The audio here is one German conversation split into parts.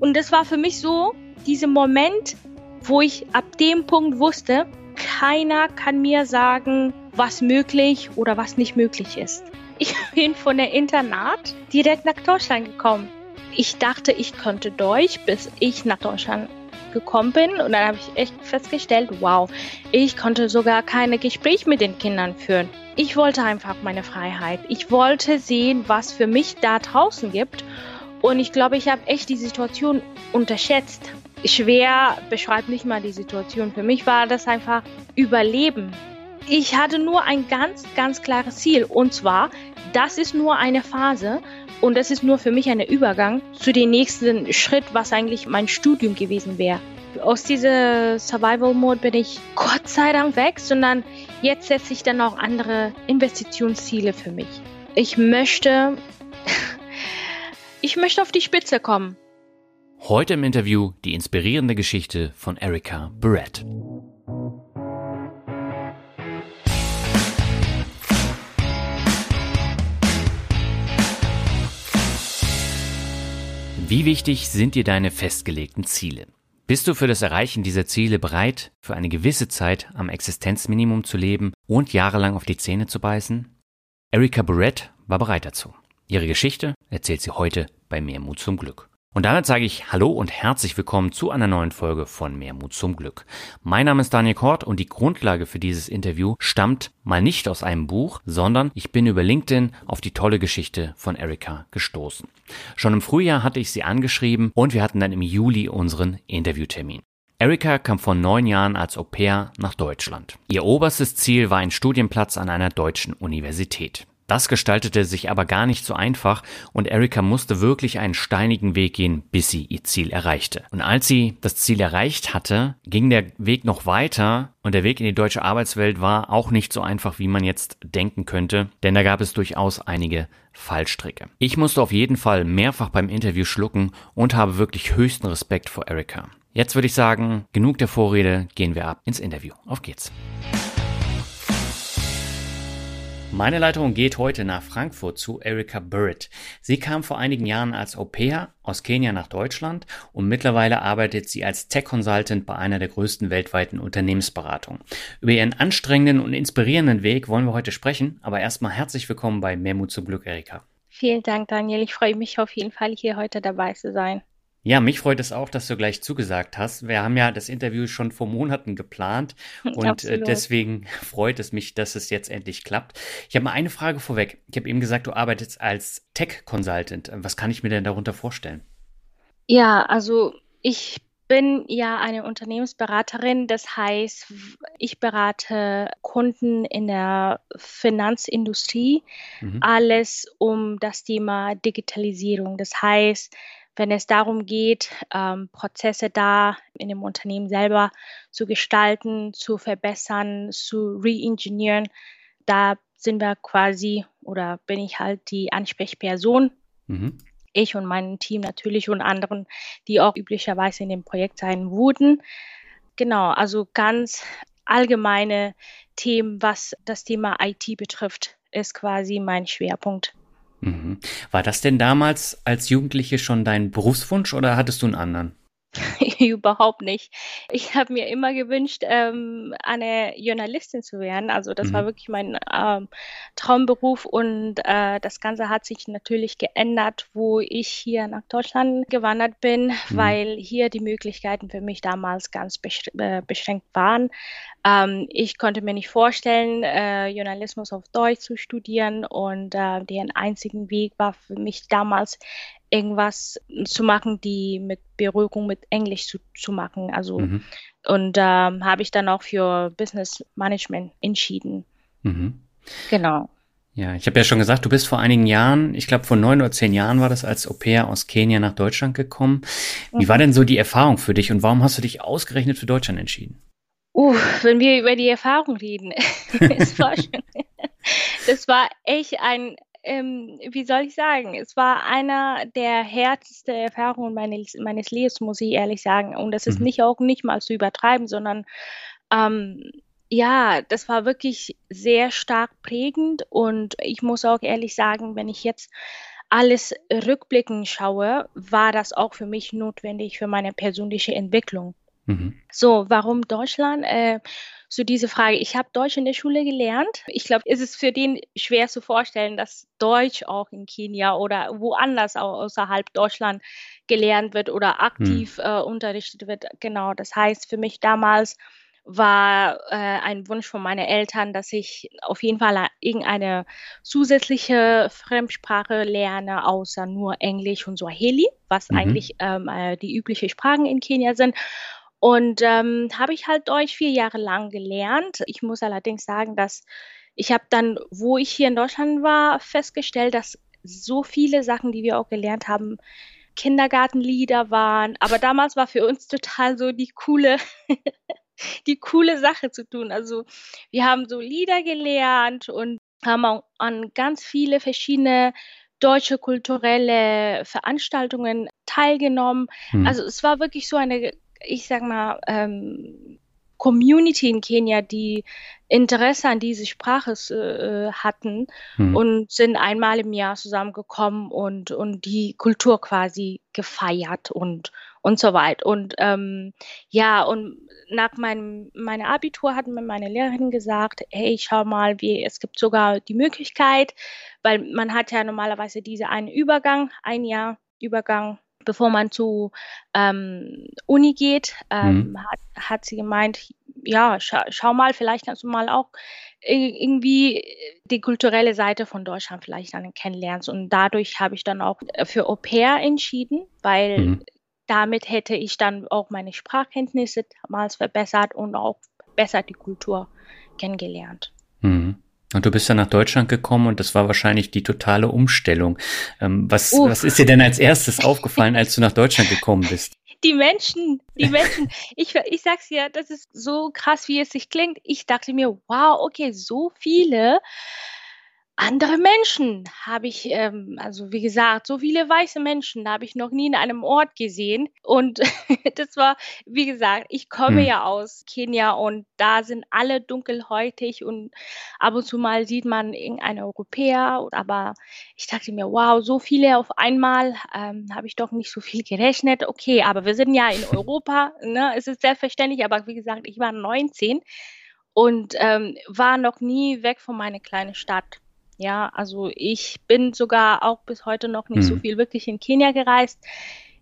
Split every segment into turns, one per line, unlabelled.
Und das war für mich so dieser Moment, wo ich ab dem Punkt wusste, keiner kann mir sagen, was möglich oder was nicht möglich ist. Ich bin von der Internat direkt nach Deutschland gekommen. Ich dachte, ich konnte Deutsch, bis ich nach Deutschland gekommen bin. Und dann habe ich echt festgestellt, wow, ich konnte sogar keine Gespräche mit den Kindern führen. Ich wollte einfach meine Freiheit. Ich wollte sehen, was für mich da draußen gibt. Und ich glaube, ich habe echt die Situation unterschätzt. Schwer beschreibt nicht mal die Situation. Für mich war das einfach Überleben. Ich hatte nur ein ganz, ganz klares Ziel. Und zwar, das ist nur eine Phase und das ist nur für mich ein Übergang zu dem nächsten Schritt, was eigentlich mein Studium gewesen wäre. Aus dieser Survival-Mode bin ich Gott sei Dank weg, sondern jetzt setze ich dann auch andere Investitionsziele für mich. Ich möchte, ich möchte auf die Spitze kommen.
Heute im Interview die inspirierende Geschichte von Erika Barrett. Wie wichtig sind dir deine festgelegten Ziele? Bist du für das Erreichen dieser Ziele bereit, für eine gewisse Zeit am Existenzminimum zu leben und jahrelang auf die Zähne zu beißen? Erika Barrett war bereit dazu. Ihre Geschichte erzählt sie heute bei Mehr Mut zum Glück. Und damit sage ich Hallo und herzlich willkommen zu einer neuen Folge von Mehr Mut zum Glück. Mein Name ist Daniel Kort und die Grundlage für dieses Interview stammt mal nicht aus einem Buch, sondern ich bin über LinkedIn auf die tolle Geschichte von Erika gestoßen. Schon im Frühjahr hatte ich sie angeschrieben und wir hatten dann im Juli unseren Interviewtermin. Erika kam vor neun Jahren als Au pair nach Deutschland. Ihr oberstes Ziel war ein Studienplatz an einer deutschen Universität. Das gestaltete sich aber gar nicht so einfach und Erika musste wirklich einen steinigen Weg gehen, bis sie ihr Ziel erreichte. Und als sie das Ziel erreicht hatte, ging der Weg noch weiter und der Weg in die deutsche Arbeitswelt war auch nicht so einfach, wie man jetzt denken könnte, denn da gab es durchaus einige Fallstricke. Ich musste auf jeden Fall mehrfach beim Interview schlucken und habe wirklich höchsten Respekt vor Erika. Jetzt würde ich sagen, genug der Vorrede, gehen wir ab ins Interview. Auf geht's. Meine Leitung geht heute nach Frankfurt zu Erika Burritt. Sie kam vor einigen Jahren als Au pair aus Kenia nach Deutschland und mittlerweile arbeitet sie als Tech-Consultant bei einer der größten weltweiten Unternehmensberatungen. Über ihren anstrengenden und inspirierenden Weg wollen wir heute sprechen, aber erstmal herzlich willkommen bei Mehrmut zum Glück, Erika.
Vielen Dank, Daniel. Ich freue mich auf jeden Fall, hier heute dabei zu sein.
Ja, mich freut es auch, dass du gleich zugesagt hast. Wir haben ja das Interview schon vor Monaten geplant und äh, deswegen freut es mich, dass es jetzt endlich klappt. Ich habe mal eine Frage vorweg. Ich habe eben gesagt, du arbeitest als Tech-Consultant. Was kann ich mir denn darunter vorstellen?
Ja, also ich bin ja eine Unternehmensberaterin. Das heißt, ich berate Kunden in der Finanzindustrie. Mhm. Alles um das Thema Digitalisierung. Das heißt, wenn es darum geht, ähm, Prozesse da in dem Unternehmen selber zu gestalten, zu verbessern, zu reingenieren, da sind wir quasi oder bin ich halt die Ansprechperson. Mhm. Ich und mein Team natürlich und anderen, die auch üblicherweise in dem Projekt sein wurden. Genau, also ganz allgemeine Themen, was das Thema IT betrifft, ist quasi mein Schwerpunkt.
Mhm. War das denn damals als Jugendliche schon dein Berufswunsch oder hattest du einen anderen?
Überhaupt nicht. Ich habe mir immer gewünscht, ähm, eine Journalistin zu werden. Also das mhm. war wirklich mein ähm, Traumberuf und äh, das Ganze hat sich natürlich geändert, wo ich hier nach Deutschland gewandert bin, mhm. weil hier die Möglichkeiten für mich damals ganz äh, beschränkt waren. Ähm, ich konnte mir nicht vorstellen, äh, Journalismus auf Deutsch zu studieren und äh, der einzigen Weg war für mich damals irgendwas zu machen, die mit Berührung mit Englisch zu, zu machen. Also mhm. und ähm, habe ich dann auch für Business Management entschieden. Mhm. Genau.
Ja, ich habe ja schon gesagt, du bist vor einigen Jahren, ich glaube vor neun oder zehn Jahren war das als Au pair aus Kenia nach Deutschland gekommen. Wie war denn so die Erfahrung für dich und warum hast du dich ausgerechnet für Deutschland entschieden?
Uh, wenn wir über die Erfahrung reden, es war schon, das war echt ein, ähm, wie soll ich sagen, es war einer der härtesten Erfahrungen meines, meines Lebens, muss ich ehrlich sagen. Und das ist mhm. nicht auch nicht mal zu übertreiben, sondern ähm, ja, das war wirklich sehr stark prägend und ich muss auch ehrlich sagen, wenn ich jetzt alles rückblickend schaue, war das auch für mich notwendig für meine persönliche Entwicklung. Mhm. So, warum Deutschland? Äh, so diese Frage. Ich habe Deutsch in der Schule gelernt. Ich glaube, es ist für den schwer zu vorstellen, dass Deutsch auch in Kenia oder woanders auch außerhalb Deutschland gelernt wird oder aktiv mhm. äh, unterrichtet wird. Genau, das heißt für mich damals war äh, ein Wunsch von meinen Eltern, dass ich auf jeden Fall irgendeine zusätzliche Fremdsprache lerne, außer nur Englisch und Swahili, was mhm. eigentlich ähm, äh, die üblichen Sprachen in Kenia sind. Und ähm, habe ich halt Deutsch vier Jahre lang gelernt. Ich muss allerdings sagen, dass ich habe dann, wo ich hier in Deutschland war, festgestellt, dass so viele Sachen, die wir auch gelernt haben, Kindergartenlieder waren. Aber damals war für uns total so die coole die coole Sache zu tun. Also wir haben so Lieder gelernt und haben auch an ganz viele verschiedene deutsche kulturelle Veranstaltungen teilgenommen. Hm. Also es war wirklich so eine, ich sag mal, ähm, Community in Kenia, die Interesse an diese Sprache äh, hatten hm. und sind einmal im Jahr zusammengekommen und, und die Kultur quasi gefeiert und, und so weiter. Und ähm, ja, und nach meinem meinem Abitur hat mir meine Lehrerin gesagt, hey, schau mal, wie, es gibt sogar die Möglichkeit, weil man hat ja normalerweise diese einen Übergang, ein Jahr Übergang bevor man zu ähm, Uni geht, ähm, mhm. hat, hat, sie gemeint, ja, scha schau mal, vielleicht kannst du mal auch irgendwie die kulturelle Seite von Deutschland vielleicht dann kennenlernen. Und dadurch habe ich dann auch für Au pair entschieden, weil mhm. damit hätte ich dann auch meine Sprachkenntnisse damals verbessert und auch besser die Kultur kennengelernt.
Mhm. Und du bist dann nach Deutschland gekommen und das war wahrscheinlich die totale Umstellung. Ähm, was, was ist dir denn als erstes aufgefallen, als du nach Deutschland gekommen bist?
Die Menschen, die Menschen. Ich, ich sag's ja, das ist so krass, wie es sich klingt. Ich dachte mir, wow, okay, so viele andere Menschen habe ich, ähm, also wie gesagt, so viele weiße Menschen habe ich noch nie in einem Ort gesehen. Und das war, wie gesagt, ich komme hm. ja aus Kenia und da sind alle dunkelhäutig und ab und zu mal sieht man irgendeinen Europäer. Aber ich dachte mir, wow, so viele auf einmal ähm, habe ich doch nicht so viel gerechnet. Okay, aber wir sind ja in Europa, ne? es ist selbstverständlich, aber wie gesagt, ich war 19 und ähm, war noch nie weg von meiner kleinen Stadt. Ja, also ich bin sogar auch bis heute noch nicht mhm. so viel wirklich in Kenia gereist.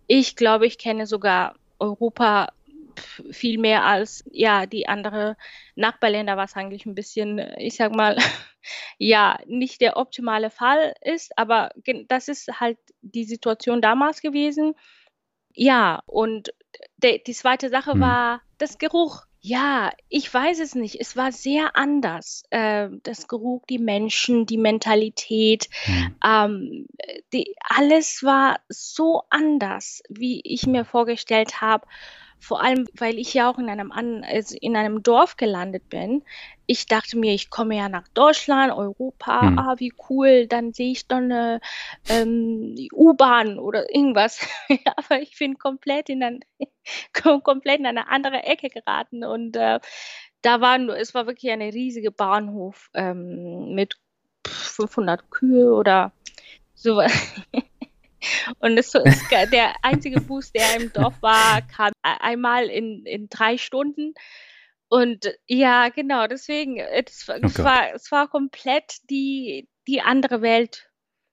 Ich glaube, ich kenne sogar Europa viel mehr als ja die andere Nachbarländer, was eigentlich ein bisschen, ich sag mal, ja nicht der optimale Fall ist, aber das ist halt die Situation damals gewesen. Ja, und de, die zweite Sache mhm. war das Geruch. Ja, ich weiß es nicht. Es war sehr anders. Äh, das Geruch, die Menschen, die Mentalität, mhm. ähm, die, alles war so anders, wie ich mir vorgestellt habe. Vor allem, weil ich ja auch in einem, also in einem Dorf gelandet bin. Ich dachte mir, ich komme ja nach Deutschland, Europa, mhm. ah, wie cool, dann sehe ich dann eine ähm, U-Bahn oder irgendwas. Aber ich bin komplett in, ein, komplett in eine andere Ecke geraten und äh, da war nur, es war wirklich eine riesige Bahnhof ähm, mit 500 Kühe oder sowas. Und es ist der einzige Bus, der im Dorf war, kam einmal in, in drei Stunden. Und ja, genau, deswegen, es, oh es, war, es war komplett die, die andere Welt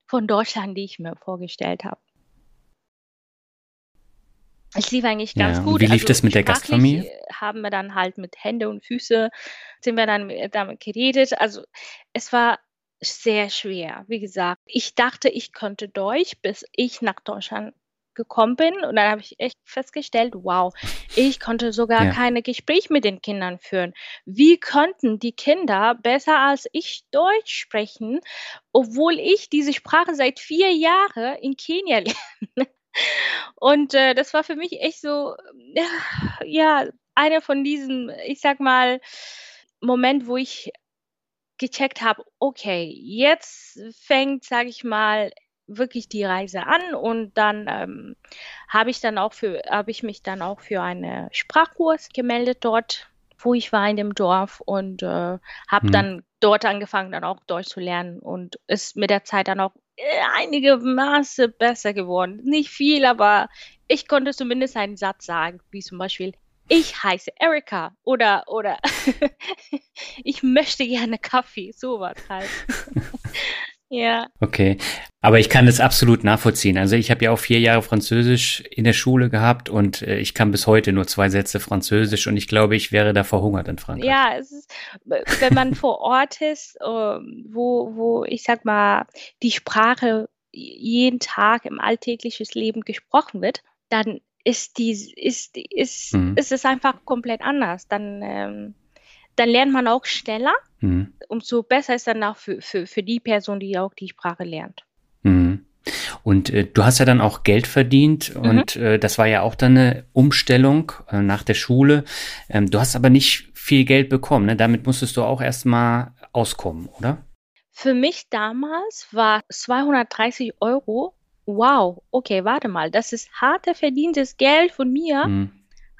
von Deutschland, die ich mir vorgestellt habe. Es lief eigentlich ganz ja, gut.
Wie lief also, das mit der Gastfamilie?
Haben wir dann halt mit Hände und Füße, sind wir dann damit geredet. Also es war sehr schwer. Wie gesagt, ich dachte, ich könnte Deutsch, bis ich nach Deutschland gekommen bin und dann habe ich echt festgestellt, wow, ich konnte sogar ja. keine Gespräche mit den Kindern führen. Wie konnten die Kinder besser als ich Deutsch sprechen, obwohl ich diese Sprache seit vier Jahren in Kenia lerne? Und äh, das war für mich echt so, ja, einer von diesen, ich sag mal, Moment, wo ich gecheckt habe, okay, jetzt fängt, sage ich mal, wirklich die Reise an und dann ähm, habe ich dann auch für habe ich mich dann auch für einen Sprachkurs gemeldet dort, wo ich war in dem Dorf und äh, habe hm. dann dort angefangen dann auch Deutsch zu lernen und ist mit der Zeit dann auch äh, einige Maße besser geworden. Nicht viel, aber ich konnte zumindest einen Satz sagen, wie zum Beispiel ich heiße Erika oder oder ich möchte gerne Kaffee, sowas halt.
Ja. Okay. Aber ich kann das absolut nachvollziehen. Also ich habe ja auch vier Jahre Französisch in der Schule gehabt und äh, ich kann bis heute nur zwei Sätze Französisch und ich glaube, ich wäre da verhungert in Frankreich.
Ja, es ist, wenn man vor Ort ist, ähm, wo, wo ich sag mal, die Sprache jeden Tag im alltäglichen Leben gesprochen wird, dann ist die, ist, ist, mhm. ist es einfach komplett anders. Dann, ähm, dann lernt man auch schneller Mhm. Umso besser ist dann auch für, für, für die Person, die auch die Sprache lernt.
Mhm. Und äh, du hast ja dann auch Geld verdient mhm. und äh, das war ja auch dann eine Umstellung äh, nach der Schule. Ähm, du hast aber nicht viel Geld bekommen, ne? Damit musstest du auch erstmal auskommen, oder?
Für mich damals war 230 Euro. Wow, okay, warte mal, das ist harte verdientes Geld von mir. Mhm.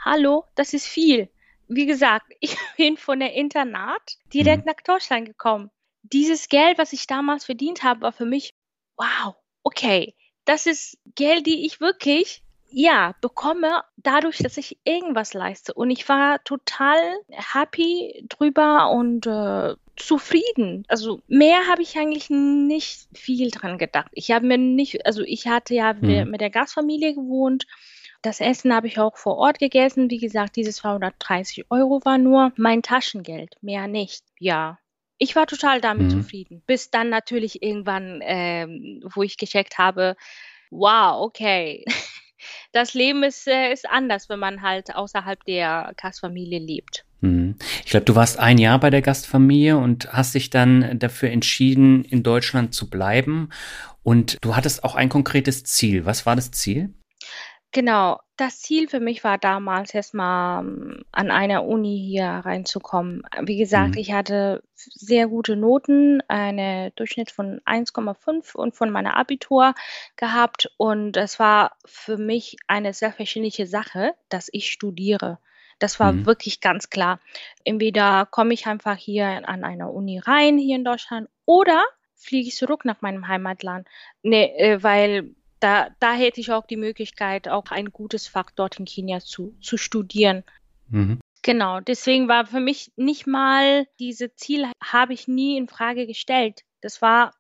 Hallo, das ist viel wie gesagt, ich bin von der Internat direkt mhm. nach Deutschland gekommen. Dieses Geld, was ich damals verdient habe, war für mich, wow, okay, das ist Geld, die ich wirklich, ja, bekomme, dadurch, dass ich irgendwas leiste. Und ich war total happy drüber und äh, zufrieden. Also mehr habe ich eigentlich nicht viel dran gedacht. Ich habe mir nicht, also ich hatte ja mhm. mit der Gastfamilie gewohnt das Essen habe ich auch vor Ort gegessen. Wie gesagt, diese 230 Euro war nur mein Taschengeld, mehr nicht. Ja, ich war total damit mhm. zufrieden. Bis dann natürlich irgendwann, ähm, wo ich gecheckt habe, wow, okay, das Leben ist, äh, ist anders, wenn man halt außerhalb der Gastfamilie lebt.
Mhm. Ich glaube, du warst ein Jahr bei der Gastfamilie und hast dich dann dafür entschieden, in Deutschland zu bleiben. Und du hattest auch ein konkretes Ziel. Was war das Ziel?
Genau, das Ziel für mich war damals erstmal ähm, an einer Uni hier reinzukommen. Wie gesagt, Mhm. ich hatte sehr gute Noten, eine Durchschnitt von 1,5 und von meiner Abitur gehabt und es war für mich eine selbstverständliche Sache, dass ich studiere. Das war Mhm. wirklich ganz klar. Entweder komme ich einfach hier an einer Uni rein, hier in Deutschland, oder fliege ich zurück nach meinem Heimatland. Ne, äh, weil da, da hätte ich auch die Möglichkeit, auch ein gutes Fach dort in Kenia zu, zu studieren. Mhm. Genau, deswegen war für mich nicht mal diese Ziel habe ich nie in Frage gestellt. Das war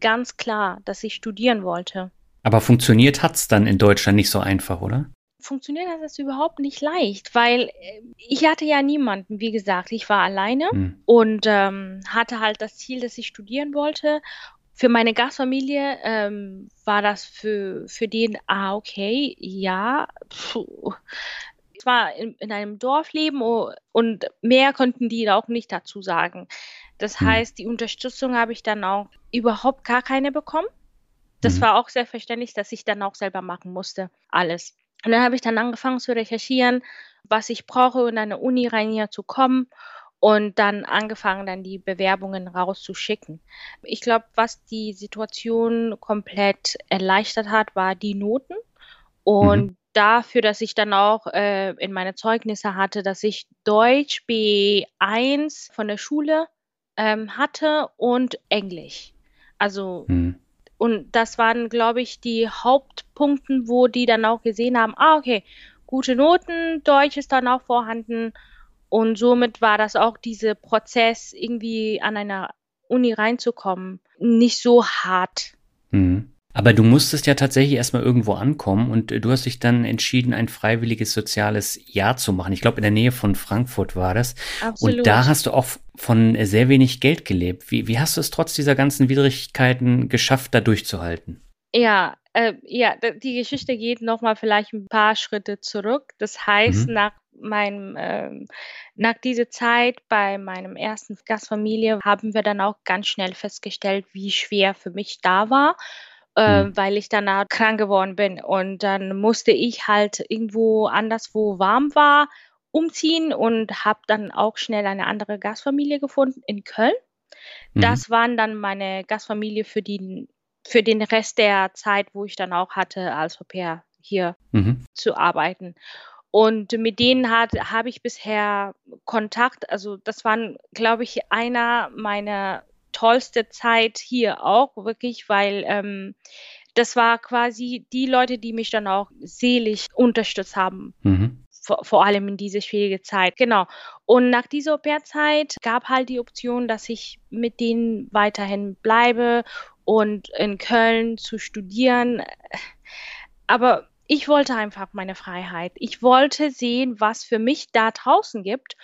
ganz klar, dass ich studieren wollte.
Aber funktioniert hat es dann in Deutschland nicht so einfach, oder?
Funktioniert hat es überhaupt nicht leicht, weil äh, ich hatte ja niemanden, wie gesagt, ich war alleine hm. und ähm, hatte halt das Ziel, dass ich studieren wollte für meine Gastfamilie ähm, war das für, für den, ah, okay, ja, puh. Es war in, in einem Dorfleben und mehr konnten die auch nicht dazu sagen. Das hm. heißt, die Unterstützung habe ich dann auch überhaupt gar keine bekommen. Das mhm. war auch selbstverständlich, dass ich dann auch selber machen musste, alles. Und dann habe ich dann angefangen zu recherchieren, was ich brauche, in eine Uni rein hier zu kommen und dann angefangen, dann die Bewerbungen rauszuschicken. Ich glaube, was die Situation komplett erleichtert hat, war die Noten und mhm. dafür, dass ich dann auch äh, in meine Zeugnisse hatte, dass ich Deutsch B1 von der Schule ähm, hatte und Englisch. Also mhm. und das waren, glaube ich, die Hauptpunkte, wo die dann auch gesehen haben, ah, okay, gute Noten, Deutsch ist dann auch vorhanden und somit war das auch dieser Prozess, irgendwie an einer Uni reinzukommen, nicht so hart.
Mhm. Aber du musstest ja tatsächlich erstmal irgendwo ankommen und du hast dich dann entschieden, ein freiwilliges soziales Jahr zu machen. Ich glaube, in der Nähe von Frankfurt war das. Absolut. Und da hast du auch von sehr wenig Geld gelebt. Wie, wie hast du es trotz dieser ganzen Widrigkeiten geschafft, da durchzuhalten?
Ja, Äh, ja, die Geschichte geht nochmal vielleicht ein paar Schritte zurück. Das heißt, mhm. nach meinem, ähm, nach dieser Zeit bei meinem ersten Gastfamilie haben wir dann auch ganz schnell festgestellt, wie schwer für mich da war. Äh, mhm. weil ich danach krank geworden bin. Und dann musste ich halt irgendwo anders, wo warm war, umziehen und habe dann auch schnell eine andere Gastfamilie gefunden in Köln. Mhm. Das waren dann meine Gastfamilie für, die, für den Rest der Zeit, wo ich dann auch hatte, als Au pair hier mhm. zu arbeiten. Und mit denen habe ich bisher Kontakt. Also das waren, glaube ich, einer meiner tollste Zeit hier auch, wirklich, weil ähm, das war quasi die Leute, die mich dann auch seelisch unterstützt haben. Mhm. Vor, vor, allem in diese schwierige Zeit. Genau. Und nach dieser Au-pair-Zeit gab halt die Option, dass ich mit denen weiterhin bleibe und in Köln zu studieren. Aber ich wollte einfach meine Freiheit. Ich wollte sehen, was für mich da draußen gibt.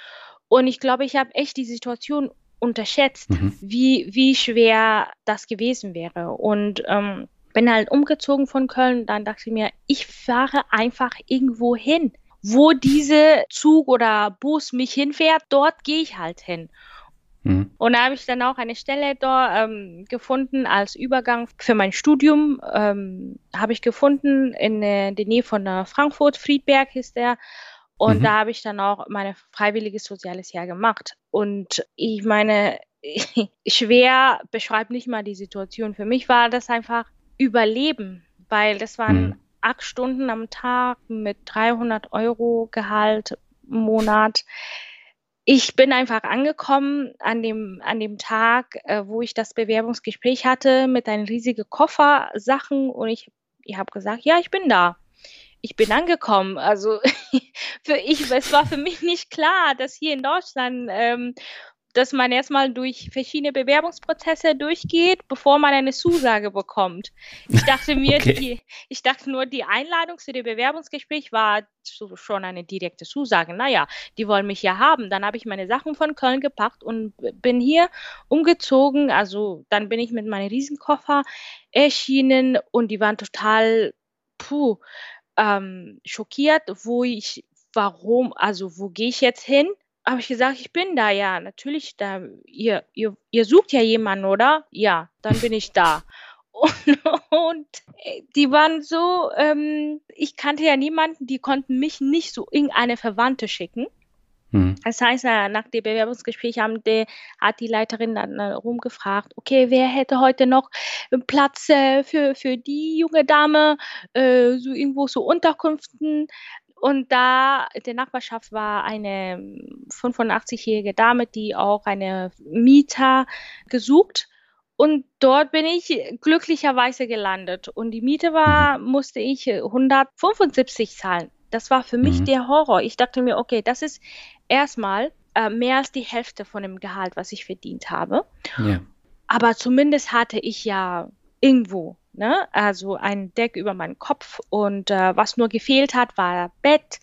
Und ich glaube, ich habe echt die Situation unterschätzt, mhm. wie, wie schwer das gewesen wäre. Und ähm, bin halt umgezogen von Köln. Dann dachte ich mir, ich fahre einfach irgendwo hin. Wo diese Zug oder Bus mich hinfährt, dort gehe ich halt hin. Mhm. Und da habe ich dann auch eine Stelle da ähm, gefunden als Übergang für mein Studium. Ähm, habe ich gefunden in äh, der Nähe von äh, Frankfurt, Friedberg ist der. Und mhm. da habe ich dann auch meine freiwilliges soziales Jahr gemacht. Und ich meine, schwer beschreibt nicht mal die Situation. Für mich war das einfach Überleben, weil das waren mhm. acht Stunden am Tag mit 300 Euro Gehalt im Monat. Ich bin einfach angekommen an dem, an dem Tag, äh, wo ich das Bewerbungsgespräch hatte, mit einem riesigen Koffer Sachen und ich, ich habe gesagt, ja, ich bin da ich bin angekommen. Also für ich, es war für mich nicht klar, dass hier in Deutschland, ähm, dass man erstmal durch verschiedene Bewerbungsprozesse durchgeht, bevor man eine Zusage bekommt. Ich dachte mir, okay. die, ich dachte nur, die Einladung zu dem Bewerbungsgespräch war schon eine direkte Zusage. Naja, die wollen mich ja haben. Dann habe ich meine Sachen von Köln gepackt und bin hier umgezogen. Also dann bin ich mit meinem Riesenkoffer erschienen und die waren total, puh, ähm, schockiert, wo ich, warum, also wo gehe ich jetzt hin? Habe ich gesagt, ich bin da, ja, natürlich, da, ihr, ihr, ihr sucht ja jemanden, oder? Ja, dann bin ich da. Und, und, die waren so, ähm, ich kannte ja niemanden, die konnten mich nicht so irgendeine Verwandte schicken. Mhm. Das heißt, nach dem Bewerbungsgespräch haben die, hat die Leiterin dann äh, rumgefragt, okay, wer hätte heute noch Platz äh, für, für die junge Dame, äh, so irgendwo so Unterkünften. Und da in der Nachbarschaft war eine 85-jährige Dame, die auch eine Mieter gesucht. Und dort bin ich glücklicherweise gelandet. Und die Miete war, mhm. musste ich 175 zahlen. Das war für mich mhm. der Horror. Ich dachte mir, okay, das ist erstmal äh, mehr als die Hälfte von dem Gehalt, was ich verdient habe. Ja. Aber zumindest hatte ich ja irgendwo, ne, also ein Deck über meinen Kopf und äh, was nur gefehlt hat, war Bett.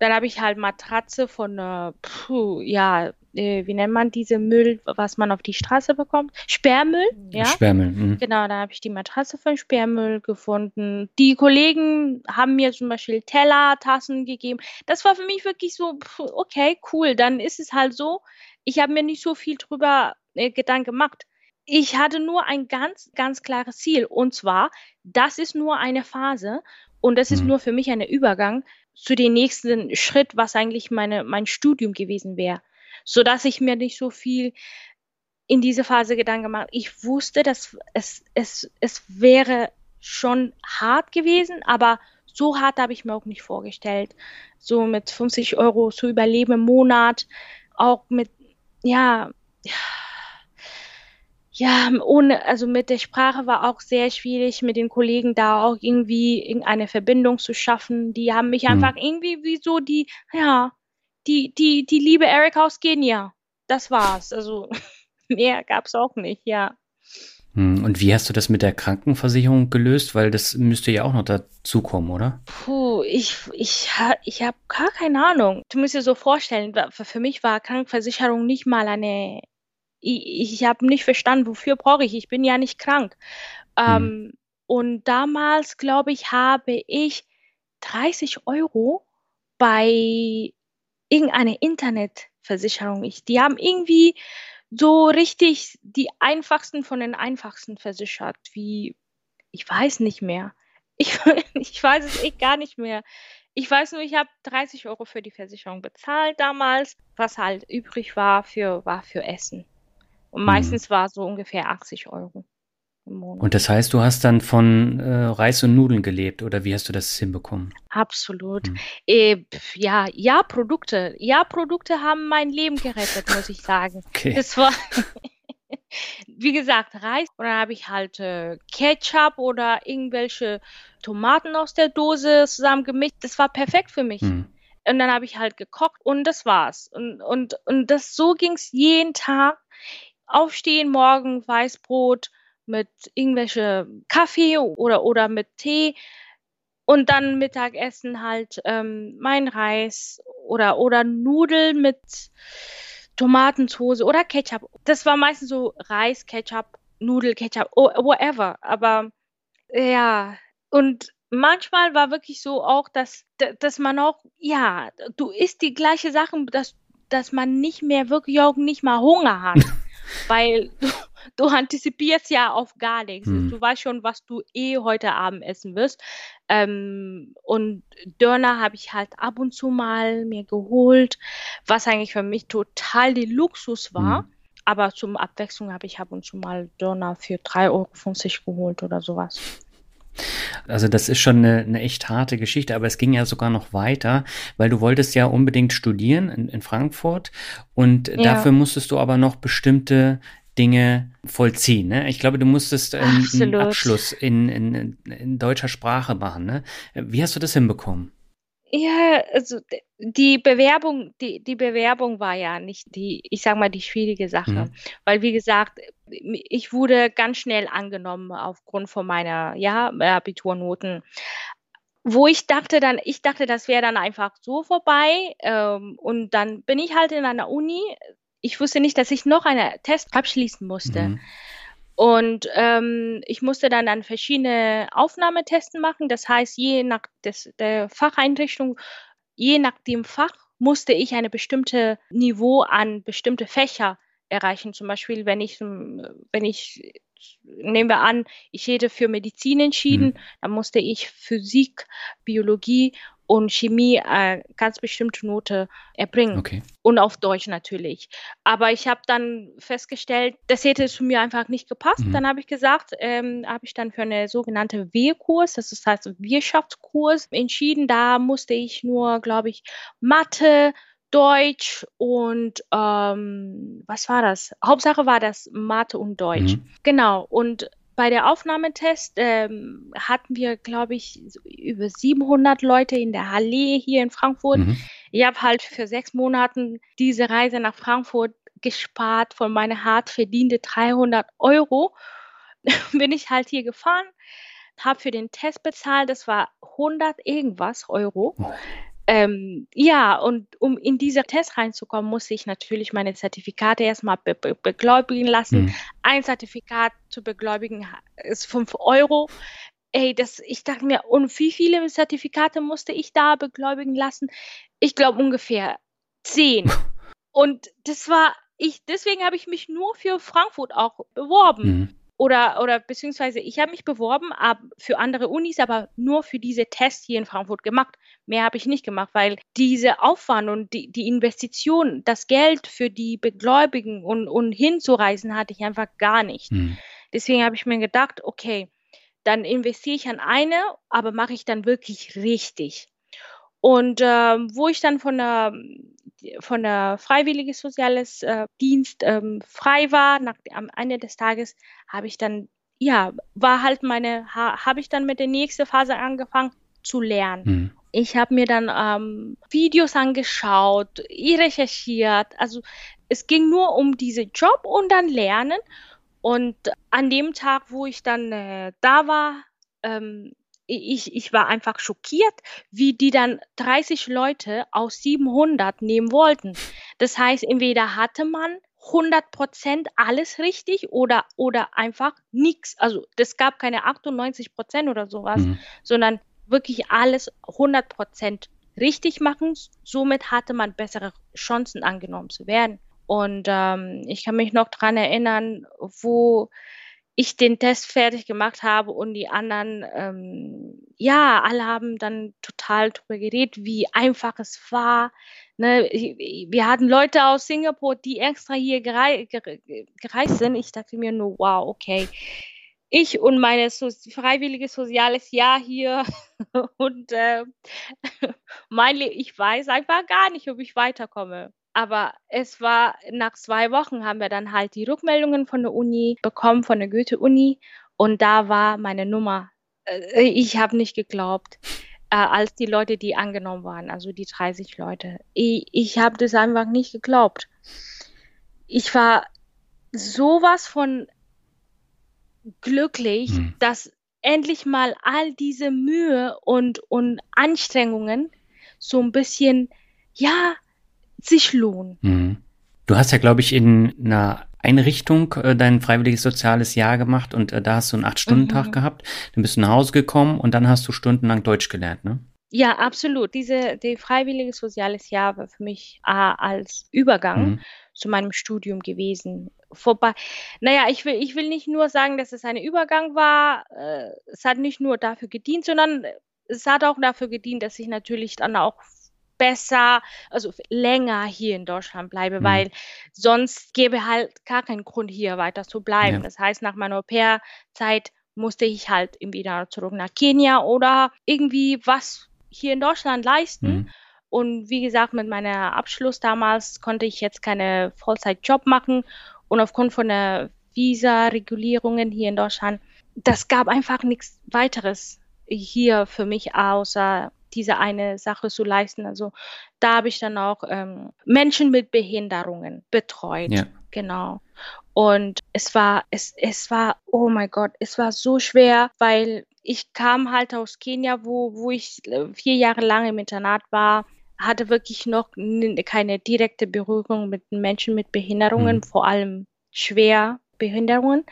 Dann habe ich halt Matratze von, äh, puh, ja, äh, wie nennt man diese Müll, was man auf die Straße bekommt? Sperrmüll, ja.
Sperrmüll. Mh.
Genau, da habe ich die Matratze von Sperrmüll gefunden. Die Kollegen haben mir zum Beispiel Teller, Tassen gegeben. Das war für mich wirklich so, okay, cool, dann ist es halt so. Ich habe mir nicht so viel drüber äh, Gedanken gemacht. Ich hatte nur ein ganz, ganz klares Ziel. Und zwar, das ist nur eine Phase und das ist mhm. nur für mich ein Übergang zu dem nächsten Schritt, was eigentlich meine, mein Studium gewesen wäre so dass ich mir nicht so viel in diese Phase Gedanken gemacht. Ich wusste, dass es, es, es wäre schon hart gewesen, aber so hart habe ich mir auch nicht vorgestellt. So mit 50 Euro zu überleben im Monat, auch mit, ja, ja, ohne, also mit der Sprache war auch sehr schwierig, mit den Kollegen da auch irgendwie irgendeine Verbindung zu schaffen. Die haben mich mhm. einfach irgendwie wie so die, ja, die, die, die liebe Eric aus Kenia. Das war's. Also mehr gab's auch nicht, ja.
Hm, und wie hast du das mit der Krankenversicherung gelöst? Weil das müsste ja auch noch dazukommen, oder?
Puh, ich, ich, ich habe gar keine Ahnung. Du musst dir so vorstellen, für mich war Krankenversicherung nicht mal eine. Ich, ich habe nicht verstanden, wofür brauche ich. Ich bin ja nicht krank. Ähm, hm. Und damals, glaube ich, habe ich 30 Euro bei irgendeiner Internetversicherung. Ich, die haben irgendwie so richtig die einfachsten von den einfachsten versichert, wie ich weiß nicht mehr. Ich, ich weiß es echt gar nicht mehr. Ich weiß nur, ich habe 30 Euro für die Versicherung bezahlt damals. Was halt übrig war für, war für Essen. Und mhm. meistens war so ungefähr 80 Euro.
Und das heißt, du hast dann von äh, Reis und Nudeln gelebt oder wie hast du das hinbekommen?
Absolut. Hm. Äh, ja, ja, Produkte. Ja, Produkte haben mein Leben gerettet, muss ich sagen. Okay. Das war, wie gesagt, Reis. Und dann habe ich halt äh, Ketchup oder irgendwelche Tomaten aus der Dose zusammengemischt. Das war perfekt für mich. Hm. Und dann habe ich halt gekocht und das war's. Und, und, und das so ging es jeden Tag. Aufstehen, morgen Weißbrot, mit irgendwelche Kaffee oder, oder mit Tee und dann Mittagessen halt ähm, mein Reis oder, oder Nudeln mit Tomatensauce oder Ketchup. Das war meistens so Reis, Ketchup, Nudel, Ketchup, whatever. Aber ja, und manchmal war wirklich so auch, dass, dass man auch, ja, du isst die gleiche Sachen, dass, dass man nicht mehr wirklich auch nicht mal Hunger hat. weil du, du antizipierst ja auf gar nichts. Hm. Du weißt schon, was du eh heute Abend essen wirst. Ähm, und Döner habe ich halt ab und zu mal mir geholt, was eigentlich für mich total die Luxus war. Hm. Aber zum Abwechslung habe ich ab und zu mal Döner für 3,50 Euro geholt oder sowas.
Also das ist schon eine, eine, echt harte Geschichte, aber es ging ja sogar noch weiter, weil du wolltest ja unbedingt studieren in, in Frankfurt und ja. dafür musstest du aber noch bestimmte Dinge vollziehen. Ne? Ich glaube, du musstest einen, einen Abschluss in, in, in, deutscher Sprache machen. Ne? Wie hast du das hinbekommen?
Ja, also die Bewerbung, die, die Bewerbung war ja nicht die, ich sag mal, die schwierige Sache. Mhm. Weil, wie gesagt, ich wurde ganz schnell angenommen aufgrund von meiner ja, Abiturnoten. Wo ich dachte dann, ich dachte, das wäre dann einfach so vorbei. Ähm, und dann bin ich halt in einer Uni. Ich wusste nicht, dass ich noch einen Test abschließen musste. Mhm. Und ähm, ich musste dann dann verschiedene Aufnahmetesten machen. Das heißt, je nach des, der Facheinrichtung, je nach dem Fach musste ich eine bestimmte Niveau an bestimmte Fächer erreichen. Zum Beispiel, wenn ich, wenn ich, nehmen wir an, ich hätte für Medizin entschieden, mhm. dann musste ich Physik, Biologie und Chemie äh, ganz bestimmte Note erbringen. Okay. Und auf Deutsch natürlich. Aber ich habe dann festgestellt, das hätte zu mir einfach nicht gepasst. Mhm. Dann habe ich gesagt, ähm, habe ich dann für eine sogenannte W-Kurs, das ist heißt Wirtschaftskurs, entschieden. Da musste ich nur, glaube ich, Mathe, Deutsch und ähm, was war das? Hauptsache war das Mathe und Deutsch. Mhm. Genau. Und bei der Aufnahmetest ähm, hatten wir, glaube ich, über 700 Leute in der Halle hier in Frankfurt. Mhm. Ich habe halt für sechs Monate diese Reise nach Frankfurt gespart von meiner hart verdiente 300 Euro. Bin ich halt hier gefahren, habe für den Test bezahlt, das war 100 irgendwas Euro. Ähm, ja, und um in dieser Test reinzukommen, musste ich natürlich meine Zertifikate erstmal be be begläubigen lassen. Mhm. Ein Zertifikat zu begläubigen ist 5 Euro. Ey, das, ich dachte mir, und wie viele Zertifikate musste ich da begläubigen lassen? Ich glaube ungefähr 10. und das war, ich, deswegen habe ich mich nur für Frankfurt auch beworben. Mhm oder, oder beziehungsweise ich habe mich beworben ab, für andere Unis, aber nur für diese Tests hier in Frankfurt gemacht. Mehr habe ich nicht gemacht, weil diese Aufwand und die, die Investition, das Geld für die Begläubigen und, und hinzureisen hatte ich einfach gar nicht. Hm. Deswegen habe ich mir gedacht, okay, dann investiere ich an eine, aber mache ich dann wirklich richtig. Und ähm, wo ich dann von der, von der Freiwilliges Soziales äh, Dienst ähm, frei war, nach, am Ende des Tages habe ich dann, ja, war halt meine, ha, habe ich dann mit der nächsten Phase angefangen zu lernen. Mhm. Ich habe mir dann ähm, Videos angeschaut, recherchiert. Also es ging nur um diesen Job und dann Lernen. Und an dem Tag, wo ich dann äh, da war, ähm, ich, ich war einfach schockiert, wie die dann 30 Leute aus 700 nehmen wollten. Das heißt, entweder hatte man 100 Prozent alles richtig oder, oder einfach nichts. Also es gab keine 98 Prozent oder sowas, mhm. sondern wirklich alles 100 Prozent richtig machen. Somit hatte man bessere Chancen angenommen zu werden. Und ähm, ich kann mich noch dran erinnern, wo ich den Test fertig gemacht habe und die anderen, ähm, ja, alle haben dann total drüber geredet, wie einfach es war. Ne? Wir hatten Leute aus Singapur, die extra hier gerei gereist sind. Ich dachte mir nur, wow, okay. Ich und meine so freiwillige soziales Jahr hier und äh, mein ich weiß einfach gar nicht, ob ich weiterkomme. Aber es war nach zwei Wochen haben wir dann halt die Rückmeldungen von der Uni bekommen, von der Goethe-Uni. Und da war meine Nummer. Äh, ich habe nicht geglaubt, äh, als die Leute, die angenommen waren, also die 30 Leute. Ich, ich habe das einfach nicht geglaubt. Ich war sowas von glücklich, hm. dass endlich mal all diese Mühe und, und Anstrengungen so ein bisschen, ja, sich lohnen. Mhm.
Du hast ja, glaube ich, in einer Einrichtung äh, dein freiwilliges soziales Jahr gemacht und äh, da hast du einen Acht-Stunden-Tag mhm. gehabt. Dann bist du nach Hause gekommen und dann hast du stundenlang Deutsch gelernt, ne?
Ja, absolut. Diese die freiwillige soziales Jahr war für mich äh, als Übergang mhm. zu meinem Studium gewesen. Vorbei. Naja, ich will, ich will nicht nur sagen, dass es ein Übergang war. Äh, es hat nicht nur dafür gedient, sondern es hat auch dafür gedient, dass ich natürlich dann auch besser, also länger hier in Deutschland bleibe, mhm. weil sonst gäbe halt gar keinen Grund, hier weiter zu bleiben. Ja. Das heißt, nach meiner Au-pair-Zeit musste ich halt wieder zurück nach Kenia oder irgendwie was hier in Deutschland leisten. Mhm. Und wie gesagt, mit meinem Abschluss damals konnte ich jetzt keine Vollzeitjob machen. Und aufgrund von der Visa-Regulierungen hier in Deutschland, das gab einfach nichts weiteres hier für mich außer diese eine Sache zu leisten. Also da habe ich dann auch ähm, Menschen mit Behinderungen betreut. Ja. Genau. Und es war, es, es war, oh mein Gott, es war so schwer, weil ich kam halt aus Kenia, wo, wo ich äh, vier Jahre lang im Internat war, hatte wirklich noch keine direkte Berührung mit Menschen mit Behinderungen, mhm. vor allem schwer Behinderungen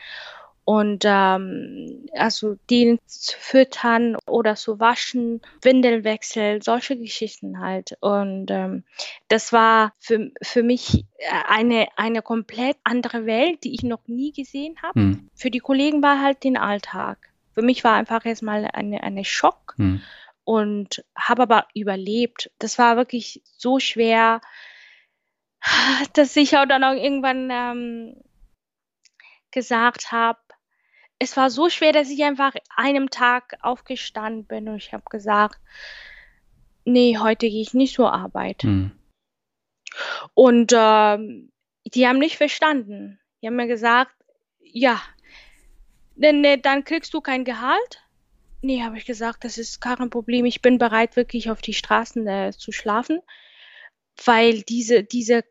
und ähm, also die zu füttern oder zu waschen, Windelwechsel, solche Geschichten halt. Und ähm, das war für, für mich eine, eine komplett andere Welt, die ich noch nie gesehen habe. Hm. Für die Kollegen war halt den Alltag. Für mich war einfach erstmal eine, eine Schock hm. und habe aber überlebt. Das war wirklich so schwer, dass ich auch dann auch irgendwann ähm, gesagt habe, es war so schwer, dass ich einfach einem Tag aufgestanden bin und ich habe gesagt, nee, heute gehe ich nicht zur Arbeit. Hm. Und ähm, die haben nicht verstanden. Die haben mir gesagt, ja, denn äh, dann kriegst du kein Gehalt. Nee, habe ich gesagt, das ist kein Problem. Ich bin bereit, wirklich auf die Straßen äh, zu schlafen, weil diese, diese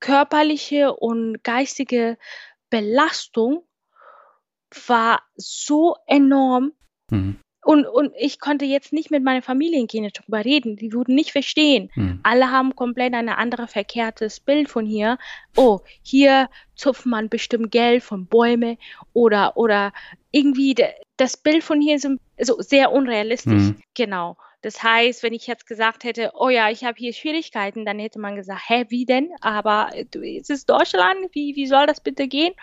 körperliche und geistige Belastung war so enorm. Mhm. Und, und ich konnte jetzt nicht mit meiner Familiengene darüber reden. Die würden nicht verstehen. Mhm. Alle haben komplett ein anderes verkehrtes Bild von hier. Oh, hier zupft man bestimmt Geld von Bäumen oder, oder irgendwie das Bild von hier ist so sehr unrealistisch. Mhm. Genau. Das heißt, wenn ich jetzt gesagt hätte, oh ja, ich habe hier Schwierigkeiten, dann hätte man gesagt, hä, wie denn? Aber es ist Deutschland, wie, wie soll das bitte gehen?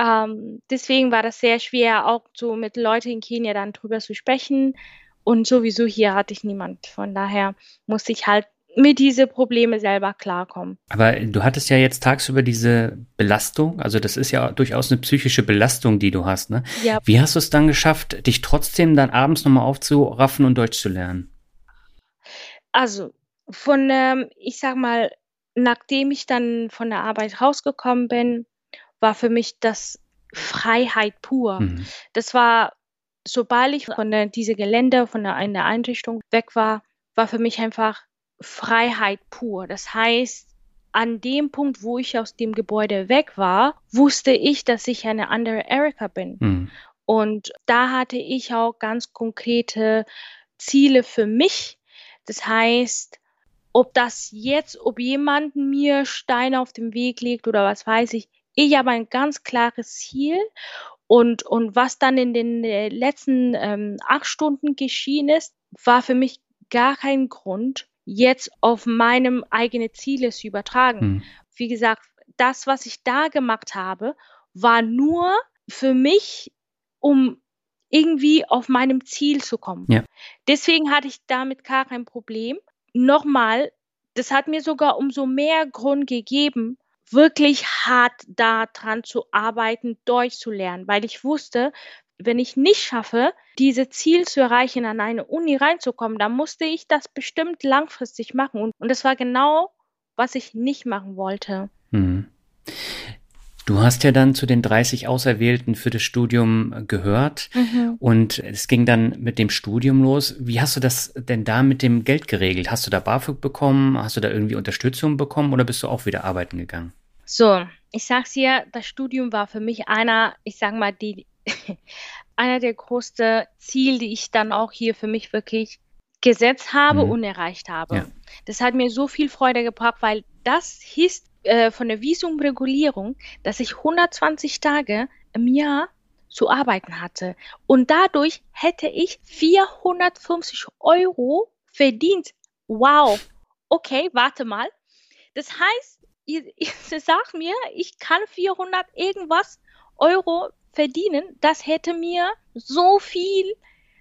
Ähm, deswegen war das sehr schwer, auch so mit Leuten in Kenia dann drüber zu sprechen. Und sowieso hier hatte ich niemand. Von daher musste ich halt mit diese Probleme selber klarkommen.
Aber du hattest ja jetzt tagsüber diese Belastung, also das ist ja durchaus eine psychische Belastung, die du hast, ne? Ja. Wie hast du es dann geschafft, dich trotzdem dann abends nochmal aufzuraffen und Deutsch zu lernen?
Also von, ähm, ich sag mal, nachdem ich dann von der Arbeit rausgekommen bin, war für mich das Freiheit pur. Mhm. Das war, sobald ich von der, diese Gelände, von der, einer Einrichtung weg war, war für mich einfach Freiheit pur. Das heißt, an dem Punkt, wo ich aus dem Gebäude weg war, wusste ich, dass ich eine andere Erika bin. Mhm. Und da hatte ich auch ganz konkrete Ziele für mich. Das heißt, ob das jetzt, ob jemand mir Steine auf dem Weg legt oder was weiß ich. Ich habe ein ganz klares Ziel und, und was dann in den äh, letzten ähm, acht Stunden geschehen ist, war für mich gar kein Grund, jetzt auf meinem eigenen Ziele zu übertragen. Hm. Wie gesagt, das, was ich da gemacht habe, war nur für mich, um irgendwie auf meinem Ziel zu kommen. Ja. Deswegen hatte ich damit gar kein Problem. Nochmal, das hat mir sogar umso mehr Grund gegeben, wirklich hart daran zu arbeiten, Deutsch zu lernen, weil ich wusste, wenn ich nicht schaffe, diese Ziel zu erreichen, an eine Uni reinzukommen, dann musste ich das bestimmt langfristig machen. Und, und das war genau, was ich nicht machen wollte. Mhm.
Du hast ja dann zu den 30 Auserwählten für das Studium gehört mhm. und es ging dann mit dem Studium los. Wie hast du das denn da mit dem Geld geregelt? Hast du da BAföG bekommen? Hast du da irgendwie Unterstützung bekommen oder bist du auch wieder arbeiten gegangen?
So, ich sag's dir, das Studium war für mich einer, ich sag mal, die, einer der größten Ziele, die ich dann auch hier für mich wirklich gesetzt habe mhm. und erreicht habe. Ja. Das hat mir so viel Freude gebracht, weil das hieß äh, von der Visumregulierung, dass ich 120 Tage im Jahr zu arbeiten hatte. Und dadurch hätte ich 450 Euro verdient. Wow. Okay, warte mal. Das heißt, sagt mir, ich kann 400 irgendwas Euro verdienen, das hätte mir so viel,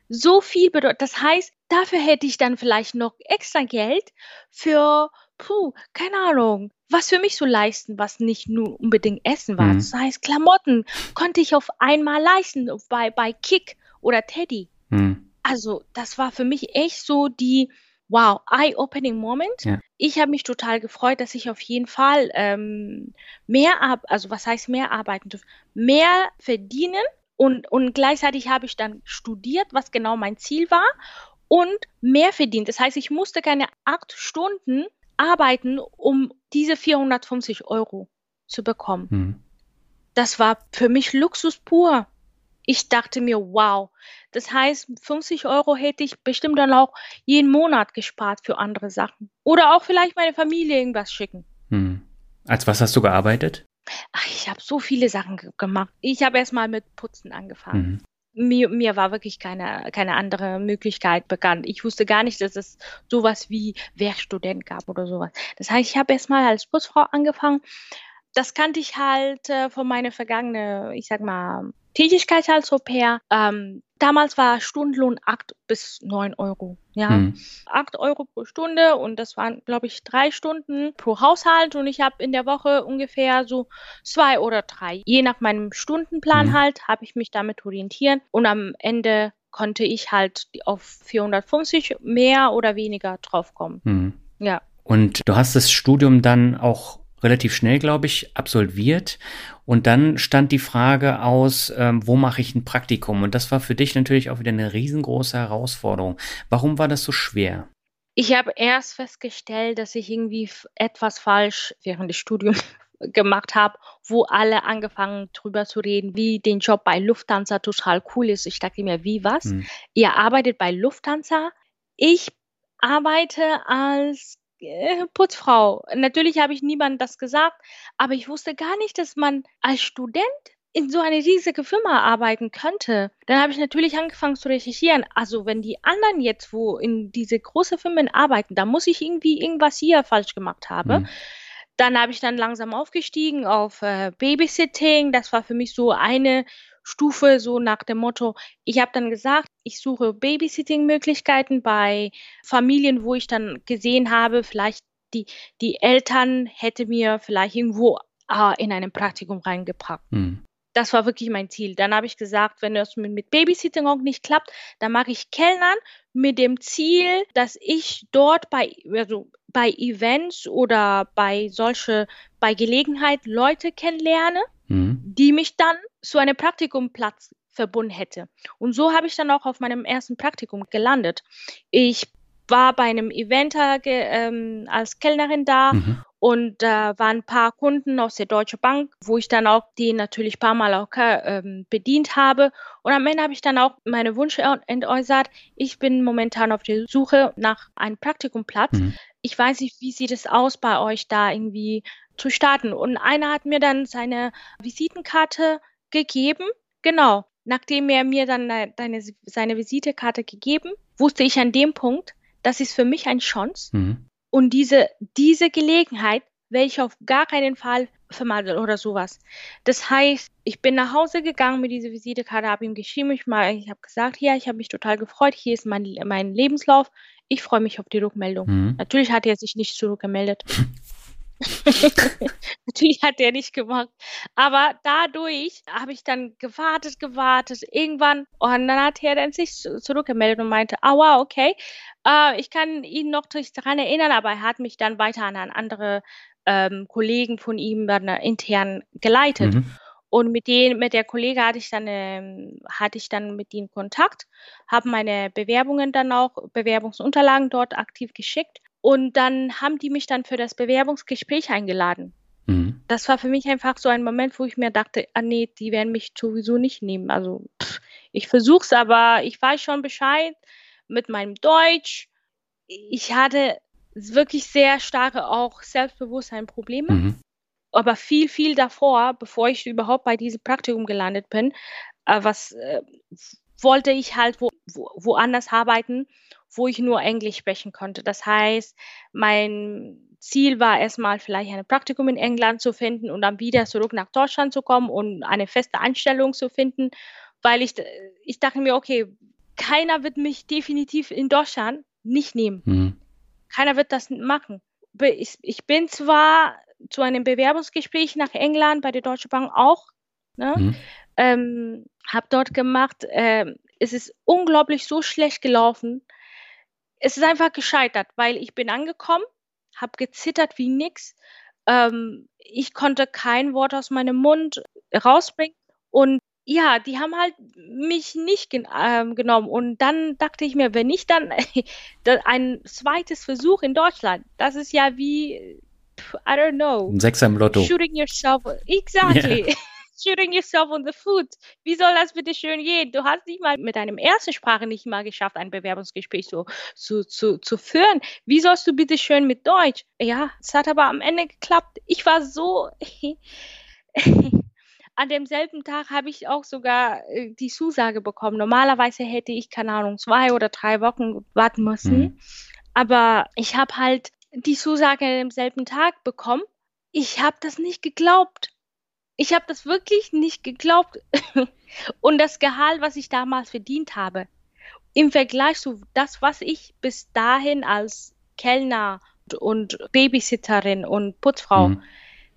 so viel bedeutet. Das heißt, dafür hätte ich dann vielleicht noch extra Geld für, puh, keine Ahnung, was für mich so leisten, was nicht nur unbedingt Essen war. Mhm. Das heißt, Klamotten konnte ich auf einmal leisten bei, bei Kick oder Teddy. Mhm. Also, das war für mich echt so die, wow, eye-opening Moment. Ja. Ich habe mich total gefreut, dass ich auf jeden Fall ähm, mehr ab, also was heißt mehr arbeiten dürfen, mehr verdienen und, und gleichzeitig habe ich dann studiert, was genau mein Ziel war und mehr verdient. Das heißt, ich musste keine acht Stunden arbeiten, um diese 450 Euro zu bekommen. Mhm. Das war für mich Luxus pur ich dachte mir, wow, das heißt, 50 Euro hätte ich bestimmt dann auch jeden Monat gespart für andere Sachen. Oder auch vielleicht meine Familie irgendwas schicken. Hm.
Als was hast du gearbeitet?
Ach, ich habe so viele Sachen gemacht. Ich habe erst mal mit Putzen angefangen. Mhm. Mir, mir, war wirklich keine, keine andere Möglichkeit bekannt. Ich wusste gar nicht, dass es sowas wie Werkstudent gab oder sowas. Das heißt, ich habe erst mal als Putzfrau angefangen. Das kannte ich halt äh, von meiner vergangenen, ich sag mal, Tätigkeit als Au pair. Ähm, damals war Stundenlohn 8 bis 9 Euro. Ja, mhm. 8 Euro pro Stunde und das waren, glaube ich, drei Stunden pro Haushalt und ich habe in der Woche ungefähr so zwei oder drei. Je nach meinem Stundenplan mhm. halt, habe ich mich damit orientieren und am Ende konnte ich halt auf 450 mehr oder weniger draufkommen. Mhm.
Ja. Und du hast das Studium dann auch relativ schnell, glaube ich, absolviert. Und dann stand die Frage aus, ähm, wo mache ich ein Praktikum? Und das war für dich natürlich auch wieder eine riesengroße Herausforderung. Warum war das so schwer?
Ich habe erst festgestellt, dass ich irgendwie etwas falsch während des Studiums gemacht habe, wo alle angefangen drüber zu reden, wie den Job bei Lufthansa total cool ist. Ich dachte mir, wie was? Hm. Ihr arbeitet bei Lufthansa? Ich arbeite als äh, Putzfrau. Natürlich habe ich niemandem das gesagt, aber ich wusste gar nicht, dass man als Student in so eine riesige Firma arbeiten könnte. Dann habe ich natürlich angefangen zu recherchieren. Also wenn die anderen jetzt, wo in diese großen Firmen arbeiten, da muss ich irgendwie irgendwas hier falsch gemacht haben. Mhm. Dann habe ich dann langsam aufgestiegen auf äh, Babysitting. Das war für mich so eine Stufe, so nach dem Motto, ich habe dann gesagt, ich suche Babysitting-Möglichkeiten bei Familien, wo ich dann gesehen habe, vielleicht die, die Eltern hätte mir vielleicht irgendwo äh, in einem Praktikum reingebracht. Hm. Das war wirklich mein Ziel. Dann habe ich gesagt, wenn das mit, mit Babysitting auch nicht klappt, dann mache ich Kellnern mit dem Ziel, dass ich dort bei, also bei Events oder bei solche, bei Gelegenheit Leute kennenlerne, mhm. die mich dann zu einem Praktikumplatz verbunden hätte. Und so habe ich dann auch auf meinem ersten Praktikum gelandet. Ich war bei einem Event äh, ähm, als Kellnerin da mhm. und da äh, waren ein paar Kunden aus der Deutschen Bank, wo ich dann auch die natürlich ein paar Mal auch äh, bedient habe. Und am Ende habe ich dann auch meine Wünsche entäußert. Ich bin momentan auf der Suche nach einem Praktikumplatz. Mhm. ich weiß nicht, wie sieht es aus bei euch da irgendwie zu starten? Und einer hat mir dann seine Visitenkarte gegeben. Genau. Nachdem er mir dann deine, seine Visitekarte gegeben, wusste ich an dem Punkt, das ist für mich eine Chance. Mhm. Und diese, diese Gelegenheit werde ich auf gar keinen Fall vermasseln oder sowas. Das heißt, ich bin nach Hause gegangen mit dieser Visitekarte, habe ihm geschrieben, ich, ich habe gesagt, ja, ich habe mich total gefreut, hier ist mein, mein Lebenslauf, ich freue mich auf die Rückmeldung. Mhm. Natürlich hat er sich nicht zurückgemeldet. Natürlich hat er nicht gemacht. Aber dadurch habe ich dann gewartet, gewartet, irgendwann, und dann hat er dann sich zurückgemeldet und meinte, ah wow, okay, äh, ich kann ihn noch daran erinnern, aber er hat mich dann weiter an andere ähm, Kollegen von ihm dann äh, intern geleitet. Mhm. Und mit denen, mit der Kollege hatte ich dann, ähm, hatte ich dann mit ihnen Kontakt, habe meine Bewerbungen dann auch, Bewerbungsunterlagen dort aktiv geschickt. Und dann haben die mich dann für das Bewerbungsgespräch eingeladen. Mhm. Das war für mich einfach so ein Moment, wo ich mir dachte, ah nee, die werden mich sowieso nicht nehmen. Also pff, ich versuch's, aber ich weiß schon Bescheid mit meinem Deutsch. Ich hatte wirklich sehr starke auch Selbstbewusstseinprobleme. Mhm. Aber viel, viel davor, bevor ich überhaupt bei diesem Praktikum gelandet bin, äh, was äh, wollte ich halt wo, wo, woanders arbeiten, wo ich nur Englisch sprechen konnte. Das heißt, mein Ziel war erstmal vielleicht ein Praktikum in England zu finden und dann wieder zurück nach Deutschland zu kommen und eine feste Anstellung zu finden, weil ich, ich dachte mir, okay, keiner wird mich definitiv in Deutschland nicht nehmen. Mhm. Keiner wird das machen. Ich, ich bin zwar zu einem Bewerbungsgespräch nach England bei der Deutschen Bank auch, ne? Mhm. Ähm, habe dort gemacht. Ähm, es ist unglaublich so schlecht gelaufen. Es ist einfach gescheitert, weil ich bin angekommen, habe gezittert wie nix. Ähm, ich konnte kein Wort aus meinem Mund rausbringen und ja, die haben halt mich nicht gen ähm, genommen. Und dann dachte ich mir, wenn nicht, dann ein zweites Versuch in Deutschland. Das ist ja wie, I don't know.
Ein Sechser im Lotto.
Shooting yourself. Exactly. Yeah. Shooting yourself on the foot. Wie soll das bitte schön gehen? Du hast nicht mal mit deinem ersten Sprache nicht mal geschafft, ein Bewerbungsgespräch so, zu, zu, zu führen. Wie sollst du bitte schön mit Deutsch? Ja, es hat aber am Ende geklappt. Ich war so an demselben Tag habe ich auch sogar äh, die Zusage bekommen. Normalerweise hätte ich, keine Ahnung, zwei oder drei Wochen warten müssen. Mhm. Aber ich habe halt die Zusage an demselben Tag bekommen. Ich habe das nicht geglaubt. Ich habe das wirklich nicht geglaubt. Und das Gehalt, was ich damals verdient habe, im Vergleich zu das, was ich bis dahin als Kellner und Babysitterin und Putzfrau, mhm.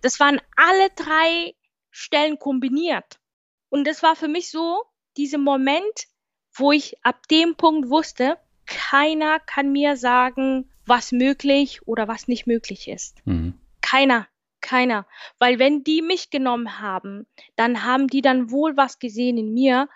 das waren alle drei Stellen kombiniert. Und das war für mich so dieser Moment, wo ich ab dem Punkt wusste, keiner kann mir sagen, was möglich oder was nicht möglich ist. Mhm. Keiner, keiner. Weil wenn die mich genommen haben, dann haben die dann wohl was gesehen in mir,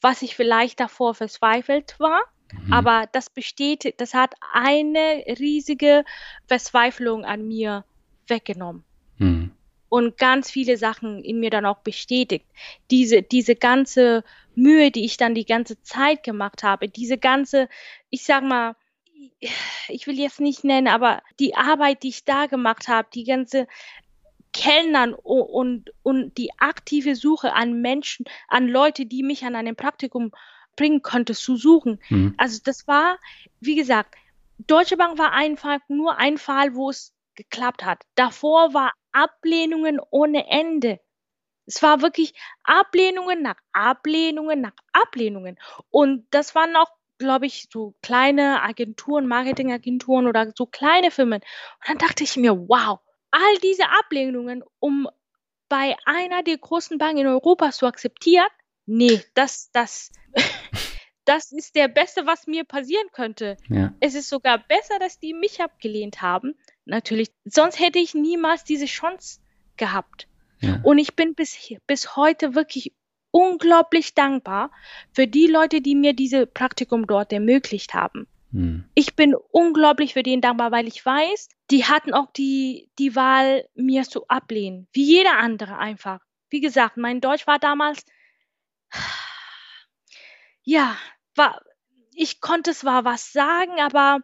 was ich vielleicht davor verzweifelt war. Mhm. Aber das besteht, das hat eine riesige Verzweiflung an mir weggenommen. Mhm und ganz viele Sachen in mir dann auch bestätigt. Diese, diese ganze Mühe, die ich dann die ganze Zeit gemacht habe, diese ganze, ich sag mal, ich will jetzt nicht nennen, aber die Arbeit, die ich da gemacht habe, die ganze Kellnern und, und die aktive Suche an Menschen, an Leute, die mich an einem Praktikum bringen konnte, zu suchen. Mhm. Also das war, wie gesagt, Deutsche Bank war einfach nur ein Fall, wo es geklappt hat. Davor war Ablehnungen ohne Ende. Es war wirklich Ablehnungen nach Ablehnungen nach Ablehnungen. Und das waren auch, glaube ich, so kleine Agenturen, Marketingagenturen oder so kleine Firmen. Und dann dachte ich mir, wow, all diese Ablehnungen, um bei einer der großen Banken in Europa zu akzeptieren, nee, das, das, das ist der Beste, was mir passieren könnte. Ja. Es ist sogar besser, dass die mich abgelehnt haben, natürlich. Sonst hätte ich niemals diese Chance gehabt. Ja. Und ich bin bis, bis heute wirklich unglaublich dankbar für die Leute, die mir diese Praktikum dort ermöglicht haben. Hm. Ich bin unglaublich für den dankbar, weil ich weiß, die hatten auch die, die Wahl, mir zu ablehnen. Wie jeder andere einfach. Wie gesagt, mein Deutsch war damals, ja, war, ich konnte zwar was sagen, aber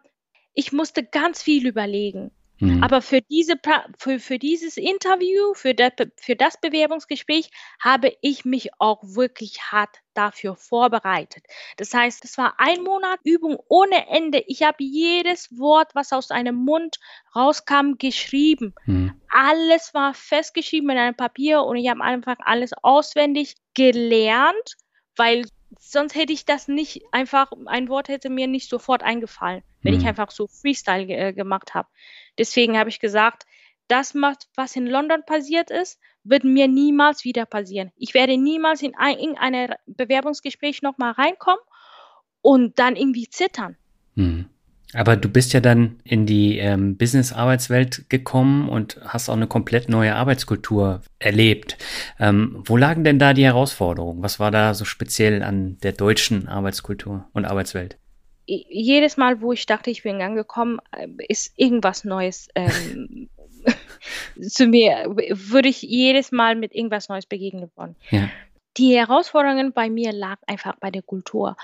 ich musste ganz viel überlegen. Mhm. Aber für, diese, für, für dieses Interview, für das, für das Bewerbungsgespräch habe ich mich auch wirklich hart dafür vorbereitet. Das heißt, es war ein Monat Übung ohne Ende. Ich habe jedes Wort, was aus einem Mund rauskam, geschrieben. Mhm. Alles war festgeschrieben in einem Papier und ich habe einfach alles auswendig gelernt, weil sonst hätte ich das nicht einfach, ein Wort hätte mir nicht sofort eingefallen, wenn mhm. ich einfach so Freestyle äh, gemacht habe. Deswegen habe ich gesagt, das, was in London passiert ist, wird mir niemals wieder passieren. Ich werde niemals in ein, ein Bewerbungsgespräch nochmal reinkommen und dann irgendwie zittern.
Hm. Aber du bist ja dann in die ähm, Business-Arbeitswelt gekommen und hast auch eine komplett neue Arbeitskultur erlebt. Ähm, wo lagen denn da die Herausforderungen? Was war da so speziell an der deutschen Arbeitskultur und Arbeitswelt?
Jedes Mal, wo ich dachte, ich bin angekommen, äh, ist irgendwas Neues ähm, zu mir, würde ich jedes Mal mit irgendwas Neues begegnet worden. Ja. Die Herausforderungen bei mir lag einfach bei der Kultur.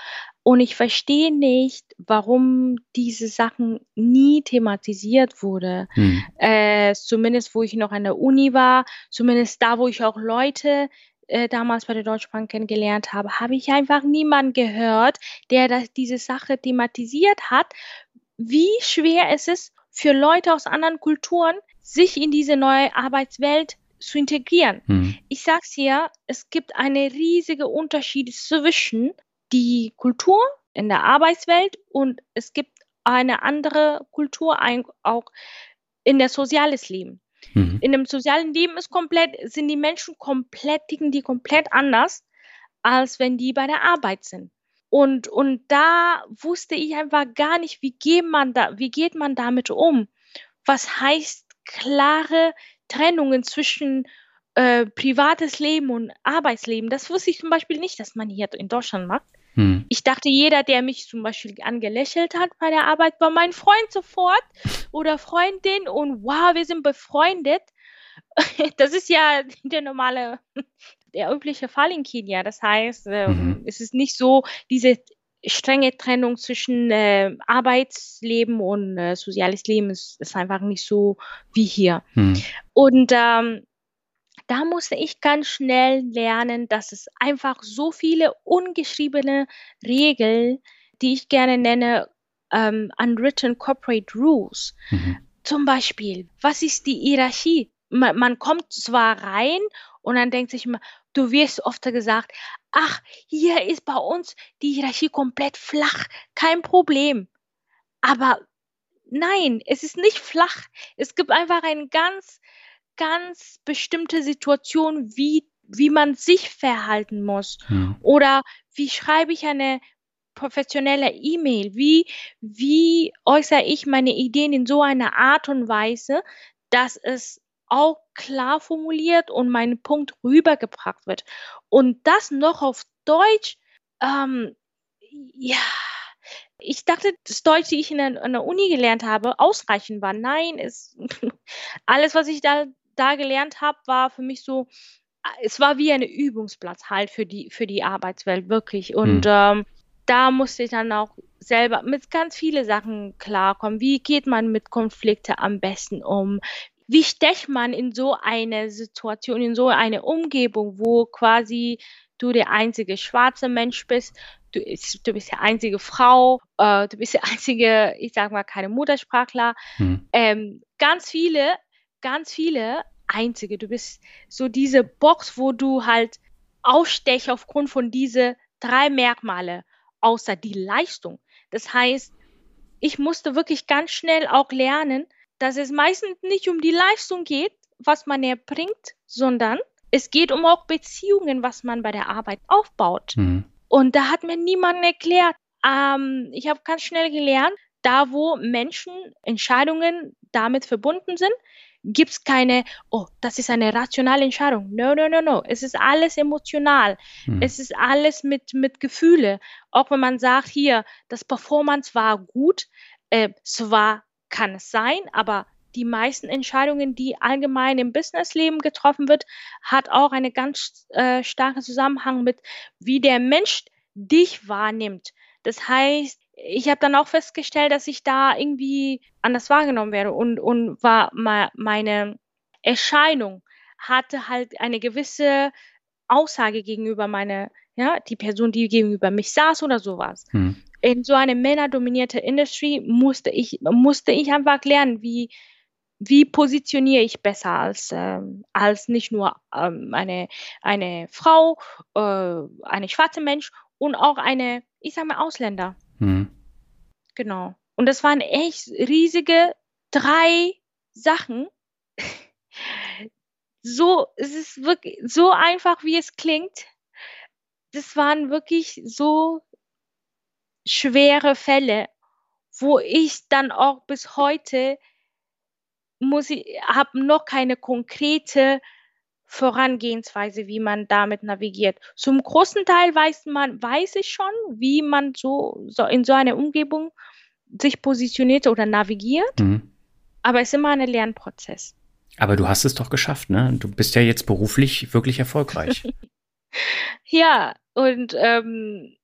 Und ich verstehe nicht, warum diese Sachen nie thematisiert wurde. Hm. Äh, zumindest wo ich noch an der Uni war, zumindest da, wo ich auch Leute äh, damals bei der Deutschen Bank kennengelernt habe, habe ich einfach niemanden gehört, der das, diese Sache thematisiert hat, wie schwer es ist für Leute aus anderen Kulturen, sich in diese neue Arbeitswelt zu integrieren. Hm. Ich sag's hier, es gibt eine riesige Unterschied zwischen die Kultur in der Arbeitswelt und es gibt eine andere Kultur auch in der soziales Leben. Mhm. In dem sozialen Leben ist komplett, sind die Menschen komplett, ticken die komplett anders, als wenn die bei der Arbeit sind. Und, und da wusste ich einfach gar nicht, wie geht man da, wie geht man damit um? Was heißt klare Trennungen zwischen äh, privates Leben und Arbeitsleben? Das wusste ich zum Beispiel nicht, dass man hier in Deutschland macht. Hm. Ich dachte, jeder, der mich zum Beispiel angelächelt hat bei der Arbeit, war mein Freund sofort oder Freundin und wow, wir sind befreundet. Das ist ja der normale, der übliche Fall in Kenia. Das heißt, äh, mhm. es ist nicht so diese strenge Trennung zwischen äh, Arbeitsleben und äh, soziales Leben ist, ist, einfach nicht so wie hier. Mhm. Und ähm, da musste ich ganz schnell lernen, dass es einfach so viele ungeschriebene Regeln, die ich gerne nenne, ähm, unwritten corporate rules. Mhm. Zum Beispiel, was ist die Hierarchie? Man, man kommt zwar rein und dann denkt sich immer, du wirst oft gesagt, ach, hier ist bei uns die Hierarchie komplett flach, kein Problem. Aber nein, es ist nicht flach. Es gibt einfach einen ganz ganz bestimmte Situation, wie, wie man sich verhalten muss. Ja. Oder wie schreibe ich eine professionelle E-Mail? Wie, wie äußere ich meine Ideen in so einer Art und Weise, dass es auch klar formuliert und mein Punkt rübergebracht wird. Und das noch auf Deutsch, ähm, ja, ich dachte, das Deutsch, die ich in der, in der Uni gelernt habe, ausreichend war. Nein, ist alles, was ich da da gelernt habe, war für mich so, es war wie ein Übungsplatz halt für die, für die Arbeitswelt, wirklich. Und mhm. ähm, da musste ich dann auch selber mit ganz vielen Sachen klarkommen. Wie geht man mit Konflikten am besten um? Wie stecht man in so eine Situation, in so eine Umgebung, wo quasi du der einzige schwarze Mensch bist, du, du bist die einzige Frau, äh, du bist die einzige, ich sag mal, keine Muttersprachler. Hm. Ähm, ganz viele ganz viele Einzige. Du bist so diese Box, wo du halt ausstechst aufgrund von diese drei Merkmale, außer die Leistung. Das heißt, ich musste wirklich ganz schnell auch lernen, dass es meistens nicht um die Leistung geht, was man erbringt, sondern es geht um auch Beziehungen, was man bei der Arbeit aufbaut. Mhm. Und da hat mir niemand erklärt. Ähm, ich habe ganz schnell gelernt, da wo Menschen Entscheidungen damit verbunden sind, gibt es keine, oh, das ist eine rationale Entscheidung. No, no, no, no. Es ist alles emotional. Hm. Es ist alles mit, mit Gefühle. Auch wenn man sagt, hier, das Performance war gut, äh, zwar kann es sein, aber die meisten Entscheidungen, die allgemein im Businessleben getroffen wird, hat auch einen ganz äh, starken Zusammenhang mit, wie der Mensch dich wahrnimmt. Das heißt, ich habe dann auch festgestellt, dass ich da irgendwie anders wahrgenommen werde und, und war meine Erscheinung hatte halt eine gewisse Aussage gegenüber meiner, ja, die Person, die gegenüber mich saß oder sowas. Hm. In so einer männerdominierten Industrie musste ich, musste ich einfach lernen, wie, wie positioniere ich besser als, ähm, als nicht nur ähm, eine, eine Frau, äh, eine schwarze Mensch und auch eine, ich sage mal, Ausländer. Mhm. Genau. Und das waren echt riesige drei Sachen. so, es ist wirklich so einfach, wie es klingt. Das waren wirklich so schwere Fälle, wo ich dann auch bis heute muss ich, habe noch keine konkrete Vorangehensweise, wie man damit navigiert. Zum großen Teil weiß man, weiß ich schon, wie man so, so in so einer Umgebung sich positioniert oder navigiert. Mhm. Aber es ist immer ein Lernprozess.
Aber du hast es doch geschafft, ne? Du bist ja jetzt beruflich wirklich erfolgreich.
ja, und ähm, äh,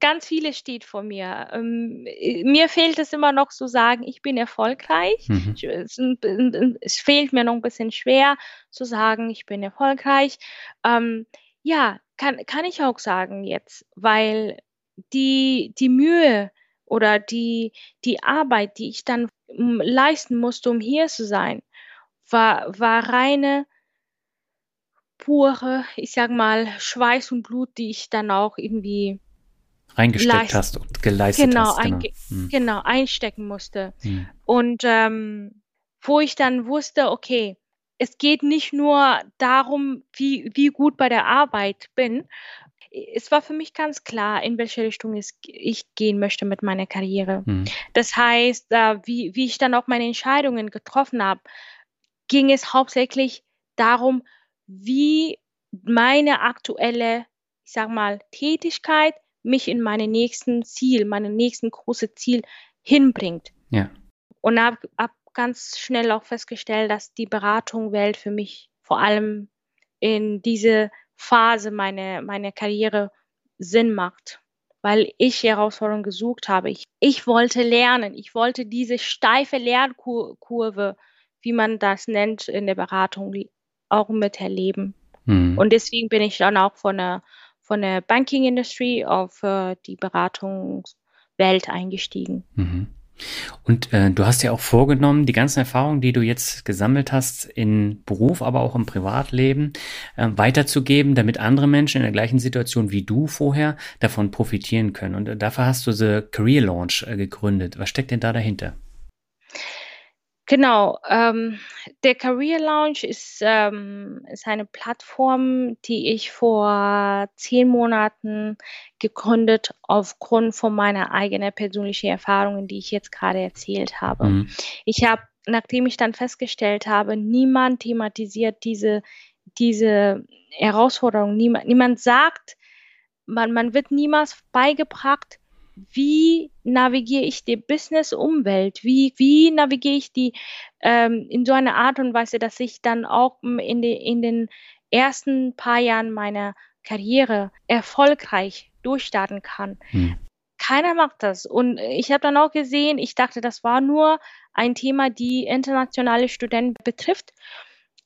ganz vieles steht vor mir. Ähm, äh, mir fehlt es immer noch zu sagen, ich bin erfolgreich. Mhm. Es, es, fehlt mir noch ein bisschen schwer zu sagen, ich bin erfolgreich. Ähm, ja, kann, kann ich auch sagen jetzt, weil die, die Mühe oder die, die Arbeit, die ich dann leisten musste, um hier zu sein, war, war reine pure, ich sag mal, Schweiß und Blut, die ich dann auch irgendwie
reingesteckt leist hast und geleistet
genau,
hast.
Genau, hm. genau, einstecken musste. Hm. Und ähm, wo ich dann wusste, okay, es geht nicht nur darum, wie, wie gut bei der Arbeit bin. Es war für mich ganz klar, in welche Richtung ich gehen möchte mit meiner Karriere. Hm. Das heißt, äh, wie, wie ich dann auch meine Entscheidungen getroffen habe, ging es hauptsächlich darum, wie meine aktuelle, ich sag mal, Tätigkeit mich in meine nächsten Ziel, meine nächsten große Ziel hinbringt. Ja. Und habe hab ganz schnell auch festgestellt, dass die Beratungswelt für mich vor allem in diese Phase meiner meine Karriere Sinn macht, weil ich Herausforderungen gesucht habe. Ich, ich wollte lernen, ich wollte diese steife Lernkurve, wie man das nennt in der Beratung, auch miterleben. Mhm. Und deswegen bin ich dann auch von der von der Banking Industry auf äh, die Beratungswelt eingestiegen. Mhm.
Und äh, du hast ja auch vorgenommen, die ganzen Erfahrungen, die du jetzt gesammelt hast in Beruf, aber auch im Privatleben, äh, weiterzugeben, damit andere Menschen in der gleichen Situation wie du vorher davon profitieren können. Und äh, dafür hast du The Career Launch äh, gegründet. Was steckt denn da dahinter?
Genau, ähm, der Career Lounge ist, ähm, ist eine Plattform, die ich vor zehn Monaten gegründet aufgrund von meiner eigenen persönlichen Erfahrungen, die ich jetzt gerade erzählt habe. Mhm. Ich habe, nachdem ich dann festgestellt habe, niemand thematisiert diese, diese Herausforderung, niemand, niemand sagt, man, man wird niemals beigebracht, wie navigiere ich die Business-Umwelt? Wie, wie navigiere ich die ähm, in so einer Art und Weise, dass ich dann auch in, de, in den ersten paar Jahren meiner Karriere erfolgreich durchstarten kann? Hm. Keiner macht das. Und ich habe dann auch gesehen, ich dachte, das war nur ein Thema, die internationale Studenten betrifft.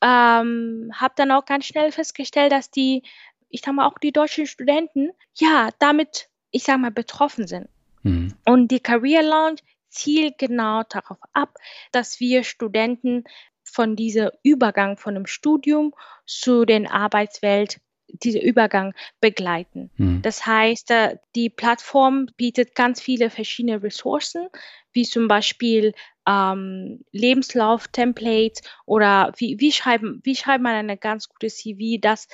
Ähm, habe dann auch ganz schnell festgestellt, dass die, ich sage mal, auch die deutschen Studenten, ja, damit ich sage mal, betroffen sind. Mhm. Und die Career Lounge zielt genau darauf ab, dass wir Studenten von diesem Übergang von dem Studium zu den Arbeitswelt dieser Übergang begleiten. Mhm. Das heißt, äh, die Plattform bietet ganz viele verschiedene Ressourcen, wie zum Beispiel ähm, Lebenslauf-Templates oder wie, wie, schreiben, wie schreibt man eine ganz gute CV, das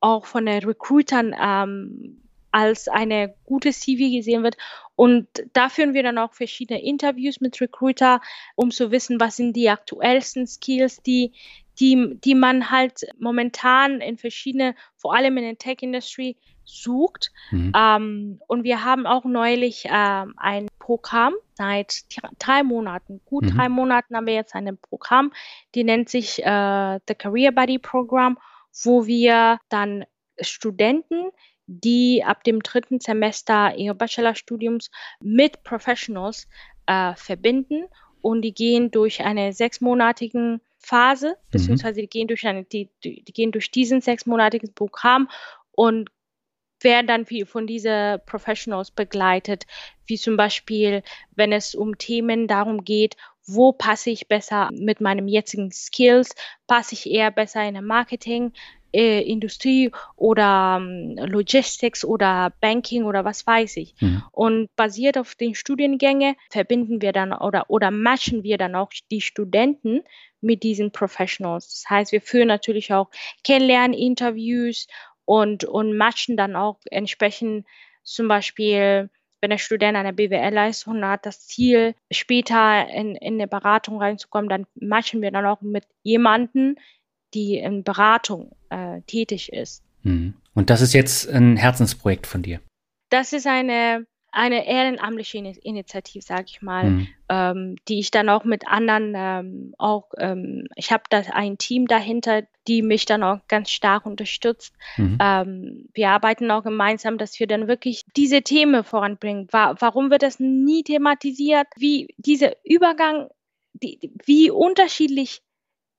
auch von den Recruitern ähm, als eine gute CV gesehen wird. Und da führen wir dann auch verschiedene Interviews mit Recruiter, um zu wissen, was sind die aktuellsten Skills, die, die, die man halt momentan in verschiedene, vor allem in der Tech-Industry, sucht. Mhm. Ähm, und wir haben auch neulich ähm, ein Programm seit drei Monaten, gut mhm. drei Monaten haben wir jetzt ein Programm, die nennt sich äh, The Career Buddy Program, wo wir dann Studenten, die ab dem dritten Semester ihres Bachelorstudiums mit Professionals äh, verbinden. Und die gehen durch eine sechsmonatigen Phase, mhm. beziehungsweise die gehen durch eine, die, die, die gehen durch diesen sechsmonatigen Programm und werden dann wie von diesen Professionals begleitet, wie zum Beispiel, wenn es um Themen darum geht, wo passe ich besser mit meinem jetzigen Skills, passe ich eher besser in Marketing, äh, Industrie oder ähm, Logistics oder Banking oder was weiß ich. Mhm. Und basiert auf den Studiengängen verbinden wir dann oder, oder matchen wir dann auch die Studenten mit diesen Professionals. Das heißt, wir führen natürlich auch Kennenlerninterviews und, und matchen dann auch entsprechend zum Beispiel wenn der Student eine BWL-Leistung hat, das Ziel, später in, in eine Beratung reinzukommen, dann matchen wir dann auch mit jemandem, die in Beratung äh, tätig ist.
Mhm. Und das ist jetzt ein Herzensprojekt von dir?
Das ist eine, eine ehrenamtliche Initiative, sage ich mal, mhm. ähm, die ich dann auch mit anderen ähm, auch, ähm, ich habe da ein Team dahinter, die mich dann auch ganz stark unterstützt. Mhm. Ähm, wir arbeiten auch gemeinsam, dass wir dann wirklich diese Themen voranbringen. Wa warum wird das nie thematisiert? Wie dieser Übergang, die, wie unterschiedlich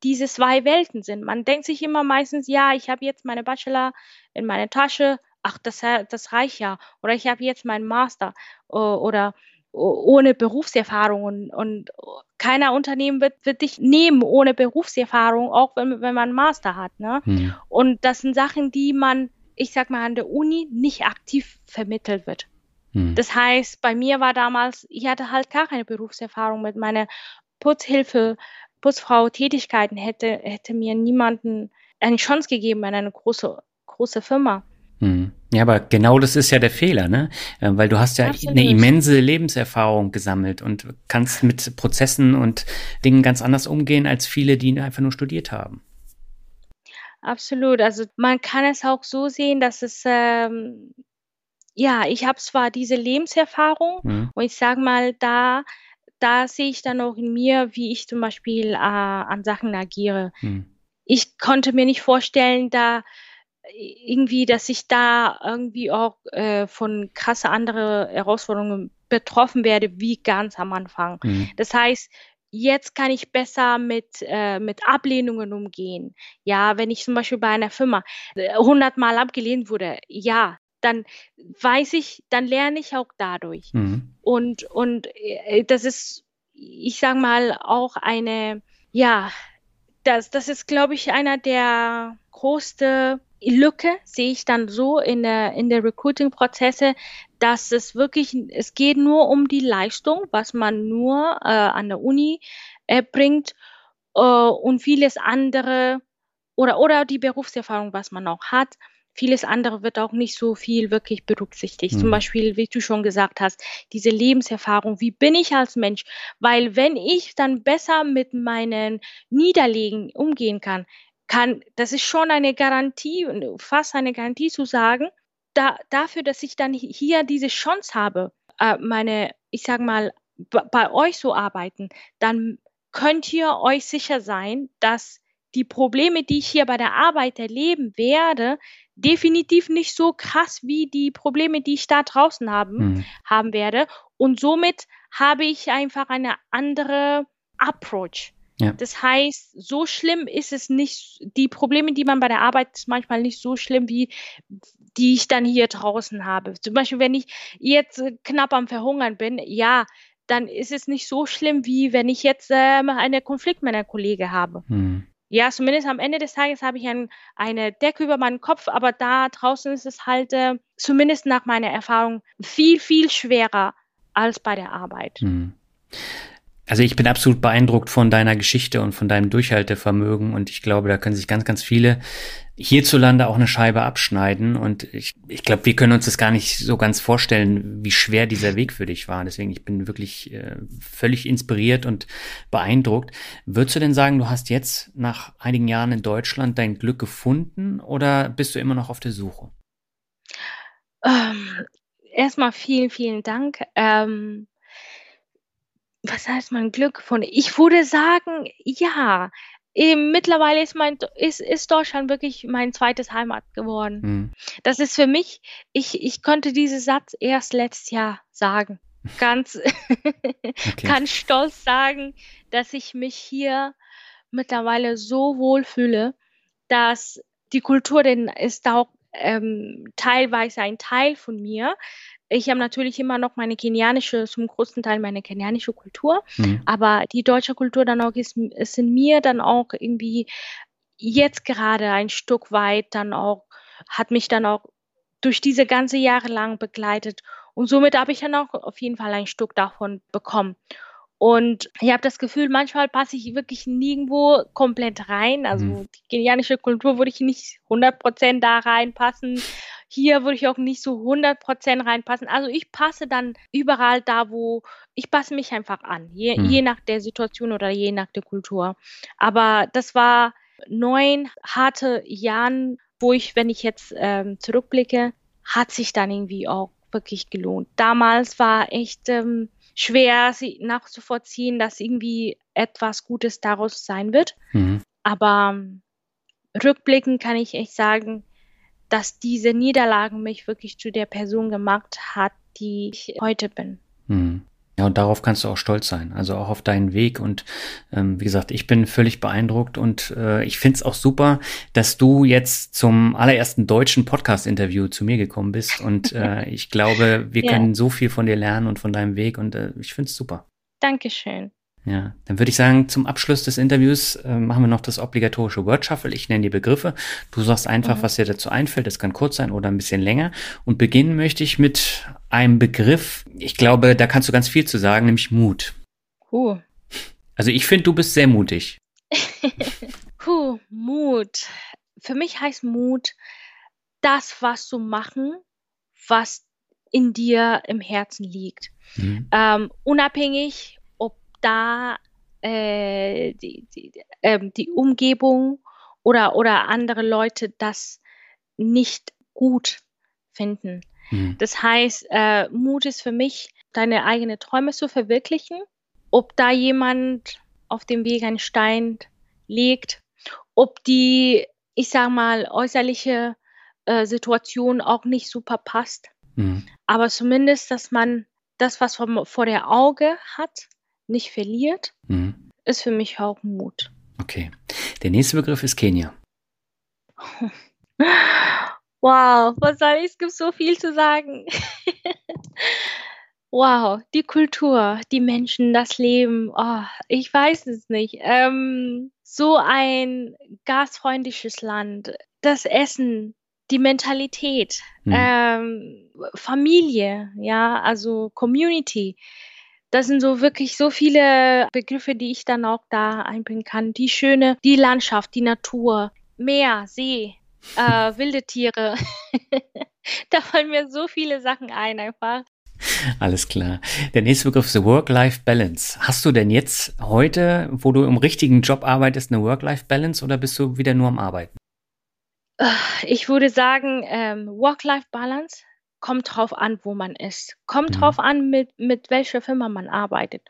diese zwei Welten sind. Man denkt sich immer meistens, ja, ich habe jetzt meine Bachelor in meiner Tasche, ach, das, das reicht ja. Oder ich habe jetzt meinen Master oder ohne Berufserfahrung und, und keiner Unternehmen wird, wird dich nehmen ohne Berufserfahrung, auch wenn, wenn man einen Master hat. Ne? Hm. Und das sind Sachen, die man, ich sag mal, an der Uni nicht aktiv vermittelt wird. Hm. Das heißt, bei mir war damals, ich hatte halt gar keine Berufserfahrung mit meiner Putzhilfe Putzfrau-Tätigkeiten hätte, hätte mir niemanden eine Chance gegeben an eine große, große Firma.
Hm. Ja, aber genau das ist ja der Fehler, ne? Äh, weil du hast ja Absolut. eine immense Lebenserfahrung gesammelt und kannst mit Prozessen und Dingen ganz anders umgehen als viele, die einfach nur studiert haben.
Absolut. Also man kann es auch so sehen, dass es ähm, ja, ich habe zwar diese Lebenserfahrung mhm. und ich sage mal, da da sehe ich dann auch in mir, wie ich zum Beispiel äh, an Sachen agiere. Hm. Ich konnte mir nicht vorstellen, da irgendwie, dass ich da irgendwie auch äh, von krasse andere Herausforderungen betroffen werde, wie ganz am Anfang. Hm. Das heißt, jetzt kann ich besser mit, äh, mit Ablehnungen umgehen. Ja, wenn ich zum Beispiel bei einer Firma äh, hundertmal abgelehnt wurde, ja, dann weiß ich, dann lerne ich auch dadurch. Mhm. Und, und äh, das ist, ich sage mal, auch eine, ja, das, das ist, glaube ich, einer der größten Lücke, sehe ich dann so in der, in der Recruiting-Prozesse, dass es wirklich, es geht nur um die Leistung, was man nur äh, an der Uni äh, bringt äh, und vieles andere oder, oder die Berufserfahrung, was man auch hat vieles andere wird auch nicht so viel wirklich berücksichtigt. Mhm. Zum Beispiel, wie du schon gesagt hast, diese Lebenserfahrung, wie bin ich als Mensch? Weil wenn ich dann besser mit meinen Niederlegen umgehen kann, kann, das ist schon eine Garantie, fast eine Garantie zu sagen, da, dafür, dass ich dann hier diese Chance habe, äh, meine, ich sag mal, bei euch zu arbeiten, dann könnt ihr euch sicher sein, dass die Probleme, die ich hier bei der Arbeit erleben werde, definitiv nicht so krass wie die Probleme, die ich da draußen haben, mhm. haben werde. Und somit habe ich einfach eine andere Approach. Ja. Das heißt, so schlimm ist es nicht. Die Probleme, die man bei der Arbeit ist manchmal nicht so schlimm, wie die ich dann hier draußen habe. Zum Beispiel, wenn ich jetzt knapp am Verhungern bin, ja, dann ist es nicht so schlimm, wie wenn ich jetzt äh, einen Konflikt mit einer Kollege habe. Hm. Ja, zumindest am Ende des Tages habe ich ein, eine Decke über meinen Kopf, aber da draußen ist es halt, äh, zumindest nach meiner Erfahrung, viel, viel schwerer als bei der Arbeit. Hm.
Also ich bin absolut beeindruckt von deiner Geschichte und von deinem Durchhaltevermögen und ich glaube, da können sich ganz, ganz viele hierzulande auch eine Scheibe abschneiden. Und ich, ich glaube, wir können uns das gar nicht so ganz vorstellen, wie schwer dieser Weg für dich war. Deswegen, ich bin wirklich äh, völlig inspiriert und beeindruckt. Würdest du denn sagen, du hast jetzt nach einigen Jahren in Deutschland dein Glück gefunden oder bist du immer noch auf der Suche?
Ähm, erstmal vielen, vielen Dank. Ähm, was heißt mein Glück gefunden? Ich würde sagen, ja, eben mittlerweile ist mein ist, ist Deutschland wirklich mein zweites Heimat geworden. Mhm. Das ist für mich, ich, ich konnte diesen Satz erst letztes Jahr sagen. Ganz, okay. ganz stolz sagen, dass ich mich hier mittlerweile so wohl fühle, dass die Kultur denn ist auch ähm, teilweise ein Teil von mir. Ich habe natürlich immer noch meine kenianische, zum großen Teil meine kenianische Kultur, mhm. aber die deutsche Kultur dann auch ist, ist in mir dann auch irgendwie jetzt gerade ein Stück weit dann auch, hat mich dann auch durch diese ganze Jahre lang begleitet. Und somit habe ich dann auch auf jeden Fall ein Stück davon bekommen. Und ich habe das Gefühl, manchmal passe ich wirklich nirgendwo komplett rein. Also mhm. die kenianische Kultur würde ich nicht 100% da reinpassen. Hier würde ich auch nicht so 100% reinpassen. Also ich passe dann überall da, wo ich passe mich einfach an, je, mhm. je nach der Situation oder je nach der Kultur. Aber das war neun harte Jahren, wo ich, wenn ich jetzt ähm, zurückblicke, hat sich dann irgendwie auch wirklich gelohnt. Damals war echt ähm, schwer sie nachzuvollziehen, dass irgendwie etwas Gutes daraus sein wird. Mhm. Aber ähm, rückblickend kann ich echt sagen, dass diese Niederlagen mich wirklich zu der Person gemacht hat, die ich heute bin.
Mhm. Ja, und darauf kannst du auch stolz sein. Also auch auf deinen Weg. Und ähm, wie gesagt, ich bin völlig beeindruckt und äh, ich finde es auch super, dass du jetzt zum allerersten deutschen Podcast-Interview zu mir gekommen bist. Und äh, ich glaube, wir ja. können so viel von dir lernen und von deinem Weg und äh, ich finde es super.
Dankeschön.
Ja, dann würde ich sagen, zum Abschluss des Interviews äh, machen wir noch das obligatorische Word Shuffle. Ich nenne die Begriffe. Du sagst einfach, mhm. was dir dazu einfällt. Das kann kurz sein oder ein bisschen länger. Und beginnen möchte ich mit einem Begriff. Ich glaube, da kannst du ganz viel zu sagen, nämlich Mut.
Huh.
Also ich finde, du bist sehr mutig.
Puh, Mut. Für mich heißt Mut, das, was zu machen, was in dir im Herzen liegt. Mhm. Ähm, unabhängig da äh, die, die, äh, die Umgebung oder, oder andere Leute das nicht gut finden. Mhm. Das heißt, äh, Mut ist für mich, deine eigenen Träume zu verwirklichen. Ob da jemand auf dem Weg einen Stein legt, ob die, ich sag mal, äußerliche äh, Situation auch nicht super passt. Mhm. Aber zumindest, dass man das, was vor, vor der Auge hat, nicht verliert, mhm. ist für mich auch Mut.
Okay. Der nächste Begriff ist Kenia.
Wow, was soll ich? Es gibt so viel zu sagen. wow, die Kultur, die Menschen, das Leben, oh, ich weiß es nicht. Ähm, so ein gastfreundliches Land, das Essen, die Mentalität, hm. ähm, Familie, ja, also Community, das sind so wirklich so viele Begriffe, die ich dann auch da einbringen kann. Die schöne, die Landschaft, die Natur, Meer, See, äh, wilde Tiere. da fallen mir so viele Sachen ein einfach.
Alles klar. Der nächste Begriff ist Work-Life-Balance. Hast du denn jetzt heute, wo du im richtigen Job arbeitest, eine Work-Life-Balance oder bist du wieder nur am Arbeiten?
Ich würde sagen, ähm, Work-Life-Balance kommt drauf an, wo man ist. Kommt mhm. drauf an, mit, mit welcher Firma man arbeitet.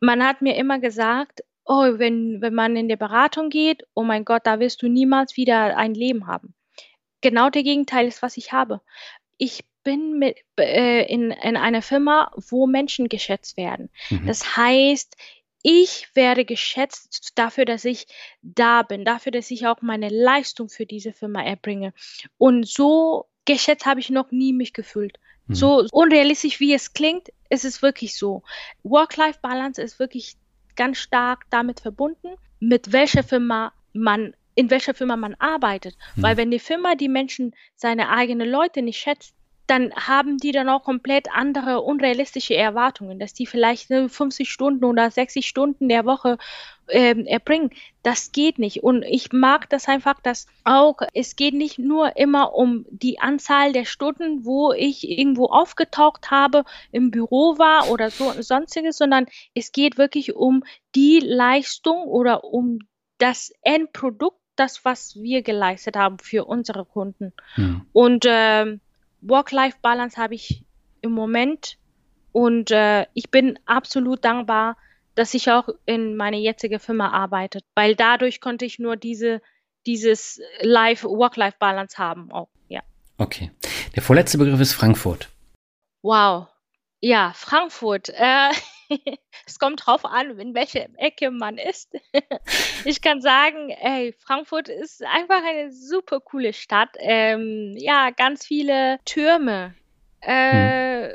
Man hat mir immer gesagt, oh, wenn, wenn man in die Beratung geht, oh mein Gott, da wirst du niemals wieder ein Leben haben. Genau der Gegenteil ist, was ich habe. Ich bin mit, äh, in, in einer Firma, wo Menschen geschätzt werden. Mhm. Das heißt, ich werde geschätzt dafür, dass ich da bin, dafür, dass ich auch meine Leistung für diese Firma erbringe. Und so geschätzt habe ich noch nie mich gefühlt. Mhm. So unrealistisch wie es klingt, ist es wirklich so. Work-Life-Balance ist wirklich ganz stark damit verbunden, mit welcher Firma man in welcher Firma man arbeitet. Mhm. Weil wenn die Firma die Menschen, seine eigenen Leute nicht schätzt, dann haben die dann auch komplett andere unrealistische Erwartungen, dass die vielleicht 50 Stunden oder 60 Stunden der Woche ähm, erbringen. Das geht nicht. Und ich mag das einfach, dass auch, es geht nicht nur immer um die Anzahl der Stunden, wo ich irgendwo aufgetaucht habe, im Büro war oder so sonstiges, sondern es geht wirklich um die Leistung oder um das Endprodukt, das, was wir geleistet haben für unsere Kunden. Ja. Und ähm, Work-Life-Balance habe ich im Moment und äh, ich bin absolut dankbar, dass ich auch in meine jetzige Firma arbeite, weil dadurch konnte ich nur diese dieses Life Work-Life Balance haben auch. Ja.
Okay. Der vorletzte Begriff ist Frankfurt.
Wow. Ja, Frankfurt. Äh, es kommt drauf an, in welcher Ecke man ist. ich kann sagen, ey, Frankfurt ist einfach eine super coole Stadt. Ähm, ja, ganz viele Türme. Äh, hm.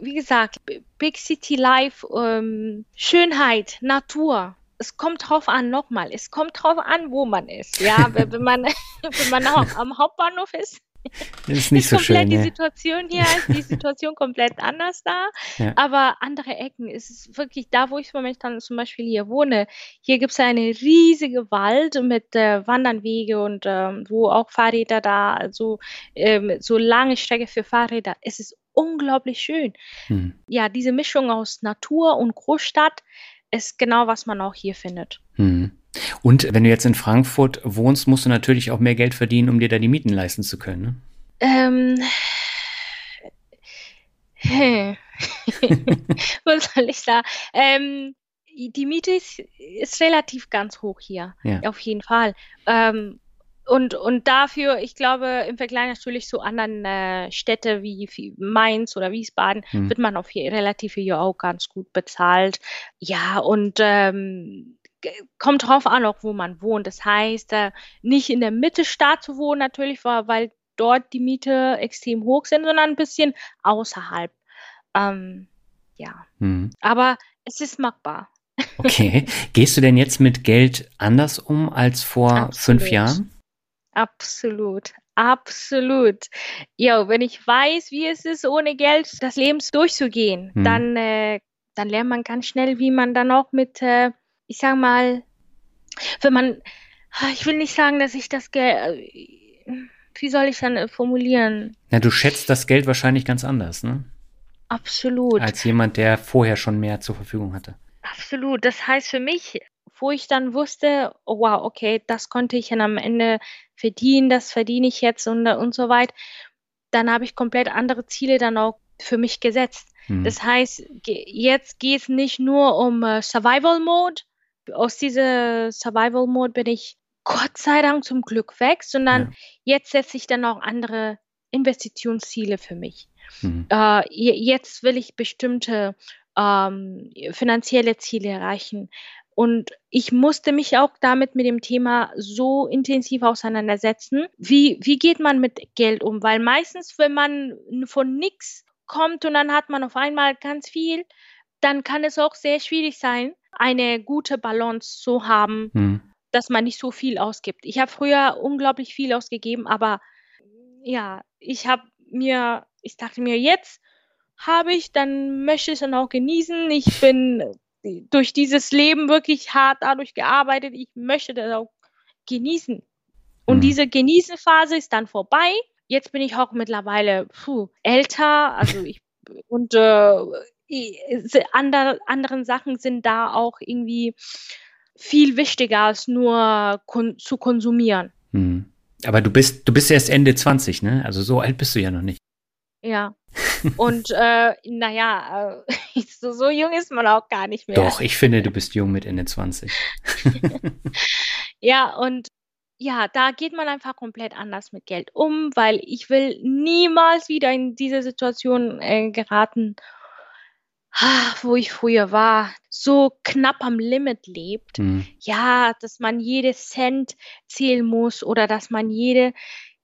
Wie gesagt, Big City Life, ähm, Schönheit, Natur es kommt drauf an, nochmal, es kommt drauf an, wo man ist. Ja, wenn man, wenn man am Hauptbahnhof ist,
das ist nicht ist so
komplett
schön.
Die Situation hier ist die Situation komplett anders da. Ja. Aber andere Ecken ist es wirklich da, wo ich momentan zum Beispiel hier wohne. Hier gibt es eine riesige Wald mit äh, Wandernwege und ähm, wo auch Fahrräder da, also ähm, so lange Strecke für Fahrräder. Es ist unglaublich schön. Hm. Ja, diese Mischung aus Natur und Großstadt ist genau, was man auch hier findet.
Hm. Und wenn du jetzt in Frankfurt wohnst, musst du natürlich auch mehr Geld verdienen, um dir da die Mieten leisten zu können. Ne?
Ähm. Was soll ich sagen? Ähm, die Miete ist, ist, relativ ganz hoch hier, ja. auf jeden Fall. Ähm, und, und dafür, ich glaube, im Vergleich natürlich zu anderen äh, Städten wie, wie, Mainz oder Wiesbaden, hm. wird man auf hier relativ hier auch ganz gut bezahlt. Ja, und ähm, kommt drauf an, auch wo man wohnt. Das heißt, äh, nicht in der Mitte Stadt zu wohnen, natürlich, weil dort die Miete extrem hoch sind, sondern ein bisschen außerhalb. Ähm, ja, hm. aber es ist machbar.
Okay. Gehst du denn jetzt mit Geld anders um als vor Absolut. fünf Jahren?
Absolut. Absolut. Ja, wenn ich weiß, wie es ist, ohne Geld das Leben durchzugehen, hm. dann, äh, dann lernt man ganz schnell, wie man dann auch mit äh, ich sag mal, wenn man, ich will nicht sagen, dass ich das Geld, wie soll ich dann äh, formulieren?
Na, du schätzt das Geld wahrscheinlich ganz anders, ne?
Absolut.
Als jemand, der vorher schon mehr zur Verfügung hatte.
Absolut. Das heißt für mich, wo ich dann wusste, oh wow, okay, das konnte ich dann am Ende verdienen, das verdiene ich jetzt und, und so weiter, dann habe ich komplett andere Ziele dann auch für mich gesetzt. Hm. Das heißt, jetzt geht es nicht nur um Survival Mode, aus dieser Survival Mode bin ich Gott sei Dank zum Glück weg, sondern ja. jetzt setze ich dann auch andere Investitionsziele für mich. Mhm. Äh, jetzt will ich bestimmte ähm, finanzielle Ziele erreichen. Und ich musste mich auch damit mit dem Thema so intensiv auseinandersetzen. Wie, wie geht man mit Geld um? Weil meistens, wenn man von nichts kommt und dann hat man auf einmal ganz viel, dann kann es auch sehr schwierig sein, eine gute Balance zu haben, hm. dass man nicht so viel ausgibt. Ich habe früher unglaublich viel ausgegeben, aber ja, ich habe mir, ich dachte mir, jetzt habe ich, dann möchte ich es dann auch genießen. Ich bin durch dieses Leben wirklich hart dadurch gearbeitet. Ich möchte das auch genießen. Und hm. diese Genießenphase ist dann vorbei. Jetzt bin ich auch mittlerweile puh, älter, also ich und äh, andere, anderen Sachen sind da auch irgendwie viel wichtiger als nur kon zu konsumieren.
Hm. Aber du bist, du bist erst Ende 20, ne? Also so alt bist du ja noch nicht.
Ja. Und äh, naja, äh, so, so jung ist man auch gar nicht mehr.
Doch, ich finde, du bist jung mit Ende 20.
ja, und ja, da geht man einfach komplett anders mit Geld um, weil ich will niemals wieder in diese Situation äh, geraten wo ich früher war, so knapp am Limit lebt. Mhm. Ja, dass man jedes Cent zählen muss oder dass man jede,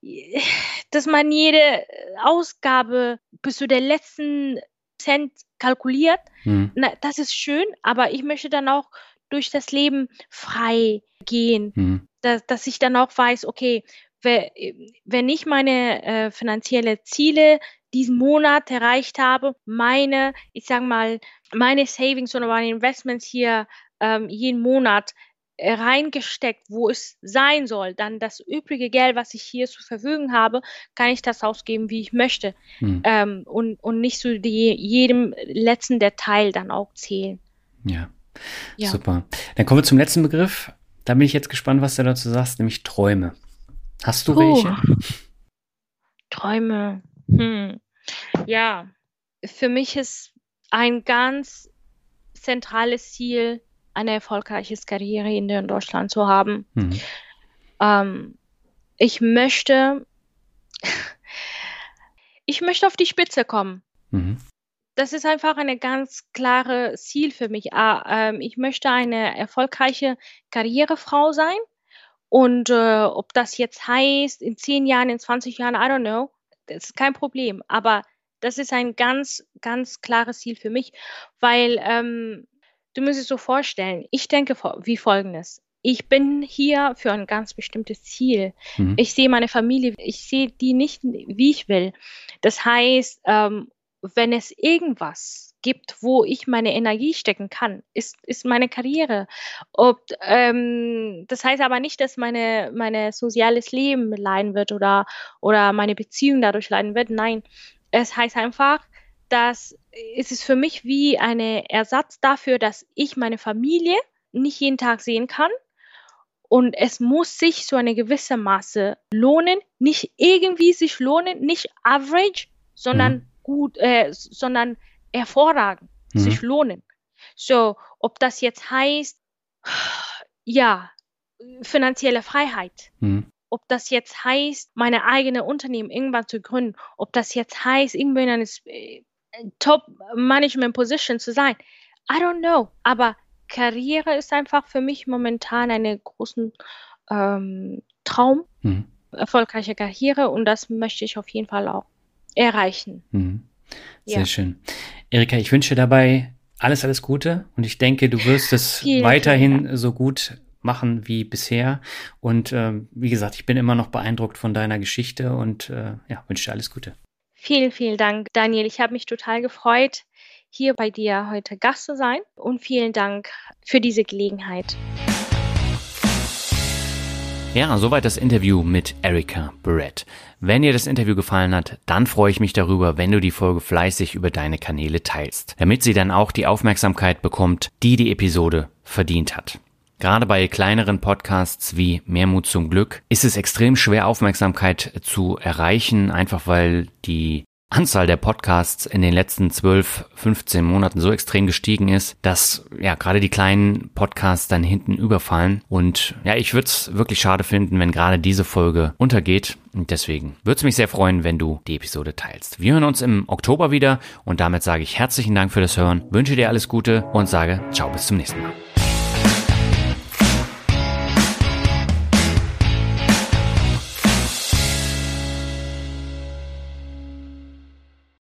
dass man jede Ausgabe bis zu der letzten Cent kalkuliert. Mhm. Na, das ist schön, aber ich möchte dann auch durch das Leben frei gehen, mhm. dass, dass ich dann auch weiß, okay, wenn ich meine äh, finanzielle Ziele diesen Monat erreicht habe, meine, ich sage mal, meine Savings oder meine Investments hier ähm, jeden Monat reingesteckt, wo es sein soll, dann das übrige Geld, was ich hier zur Verfügung habe, kann ich das ausgeben, wie ich möchte hm. ähm, und, und nicht so die, jedem letzten Detail dann auch zählen.
Ja. ja, super. Dann kommen wir zum letzten Begriff. Da bin ich jetzt gespannt, was du dazu sagst, nämlich Träume. Hast du Puh. welche?
Träume. Hm. Ja, für mich ist ein ganz zentrales Ziel, eine erfolgreiche Karriere in Deutschland zu haben. Mhm. Ähm, ich möchte, ich möchte auf die Spitze kommen. Mhm. Das ist einfach eine ganz klare Ziel für mich. Ah, ähm, ich möchte eine erfolgreiche Karrierefrau sein. Und äh, ob das jetzt heißt, in zehn Jahren, in 20 Jahren, I don't know, das ist kein Problem. Aber das ist ein ganz, ganz klares Ziel für mich, weil ähm, du musst es so vorstellen, ich denke wie folgendes. Ich bin hier für ein ganz bestimmtes Ziel. Mhm. Ich sehe meine Familie, ich sehe die nicht, wie ich will. Das heißt, ähm, wenn es irgendwas gibt, wo ich meine Energie stecken kann, ist, ist meine Karriere. Ob, ähm, das heißt aber nicht, dass meine, meine soziales Leben leiden wird oder, oder meine Beziehung dadurch leiden wird. Nein, es heißt einfach, dass es ist für mich wie ein Ersatz dafür, dass ich meine Familie nicht jeden Tag sehen kann. Und es muss sich so eine gewisse Maße lohnen, nicht irgendwie sich lohnen, nicht average, sondern mhm. gut, äh, sondern hervorragend, mhm. sich lohnen. So, ob das jetzt heißt, ja, finanzielle Freiheit, mhm. ob das jetzt heißt, meine eigene Unternehmen irgendwann zu gründen, ob das jetzt heißt, irgendwo in einer äh, Top-Management-Position zu sein. I don't know. Aber Karriere ist einfach für mich momentan einen großen ähm, Traum, mhm. erfolgreiche Karriere und das möchte ich auf jeden Fall auch erreichen.
Mhm. Sehr ja. schön. Erika, ich wünsche dabei alles, alles Gute und ich denke, du wirst es vielen, weiterhin vielen so gut machen wie bisher. Und äh, wie gesagt, ich bin immer noch beeindruckt von deiner Geschichte und äh, ja, wünsche dir alles Gute.
Vielen, vielen Dank, Daniel. Ich habe mich total gefreut, hier bei dir heute Gast zu sein und vielen Dank für diese Gelegenheit.
Ja, soweit das Interview mit Erika Barrett. Wenn dir das Interview gefallen hat, dann freue ich mich darüber, wenn du die Folge fleißig über deine Kanäle teilst, damit sie dann auch die Aufmerksamkeit bekommt, die die Episode verdient hat. Gerade bei kleineren Podcasts wie Mehrmut zum Glück ist es extrem schwer, Aufmerksamkeit zu erreichen, einfach weil die Anzahl der Podcasts in den letzten 12, 15 Monaten so extrem gestiegen ist, dass ja gerade die kleinen Podcasts dann hinten überfallen. Und ja, ich würde es wirklich schade finden, wenn gerade diese Folge untergeht. Und deswegen würde es mich sehr freuen, wenn du die Episode teilst. Wir hören uns im Oktober wieder und damit sage ich herzlichen Dank für das Hören, wünsche dir alles Gute und sage ciao bis zum nächsten Mal.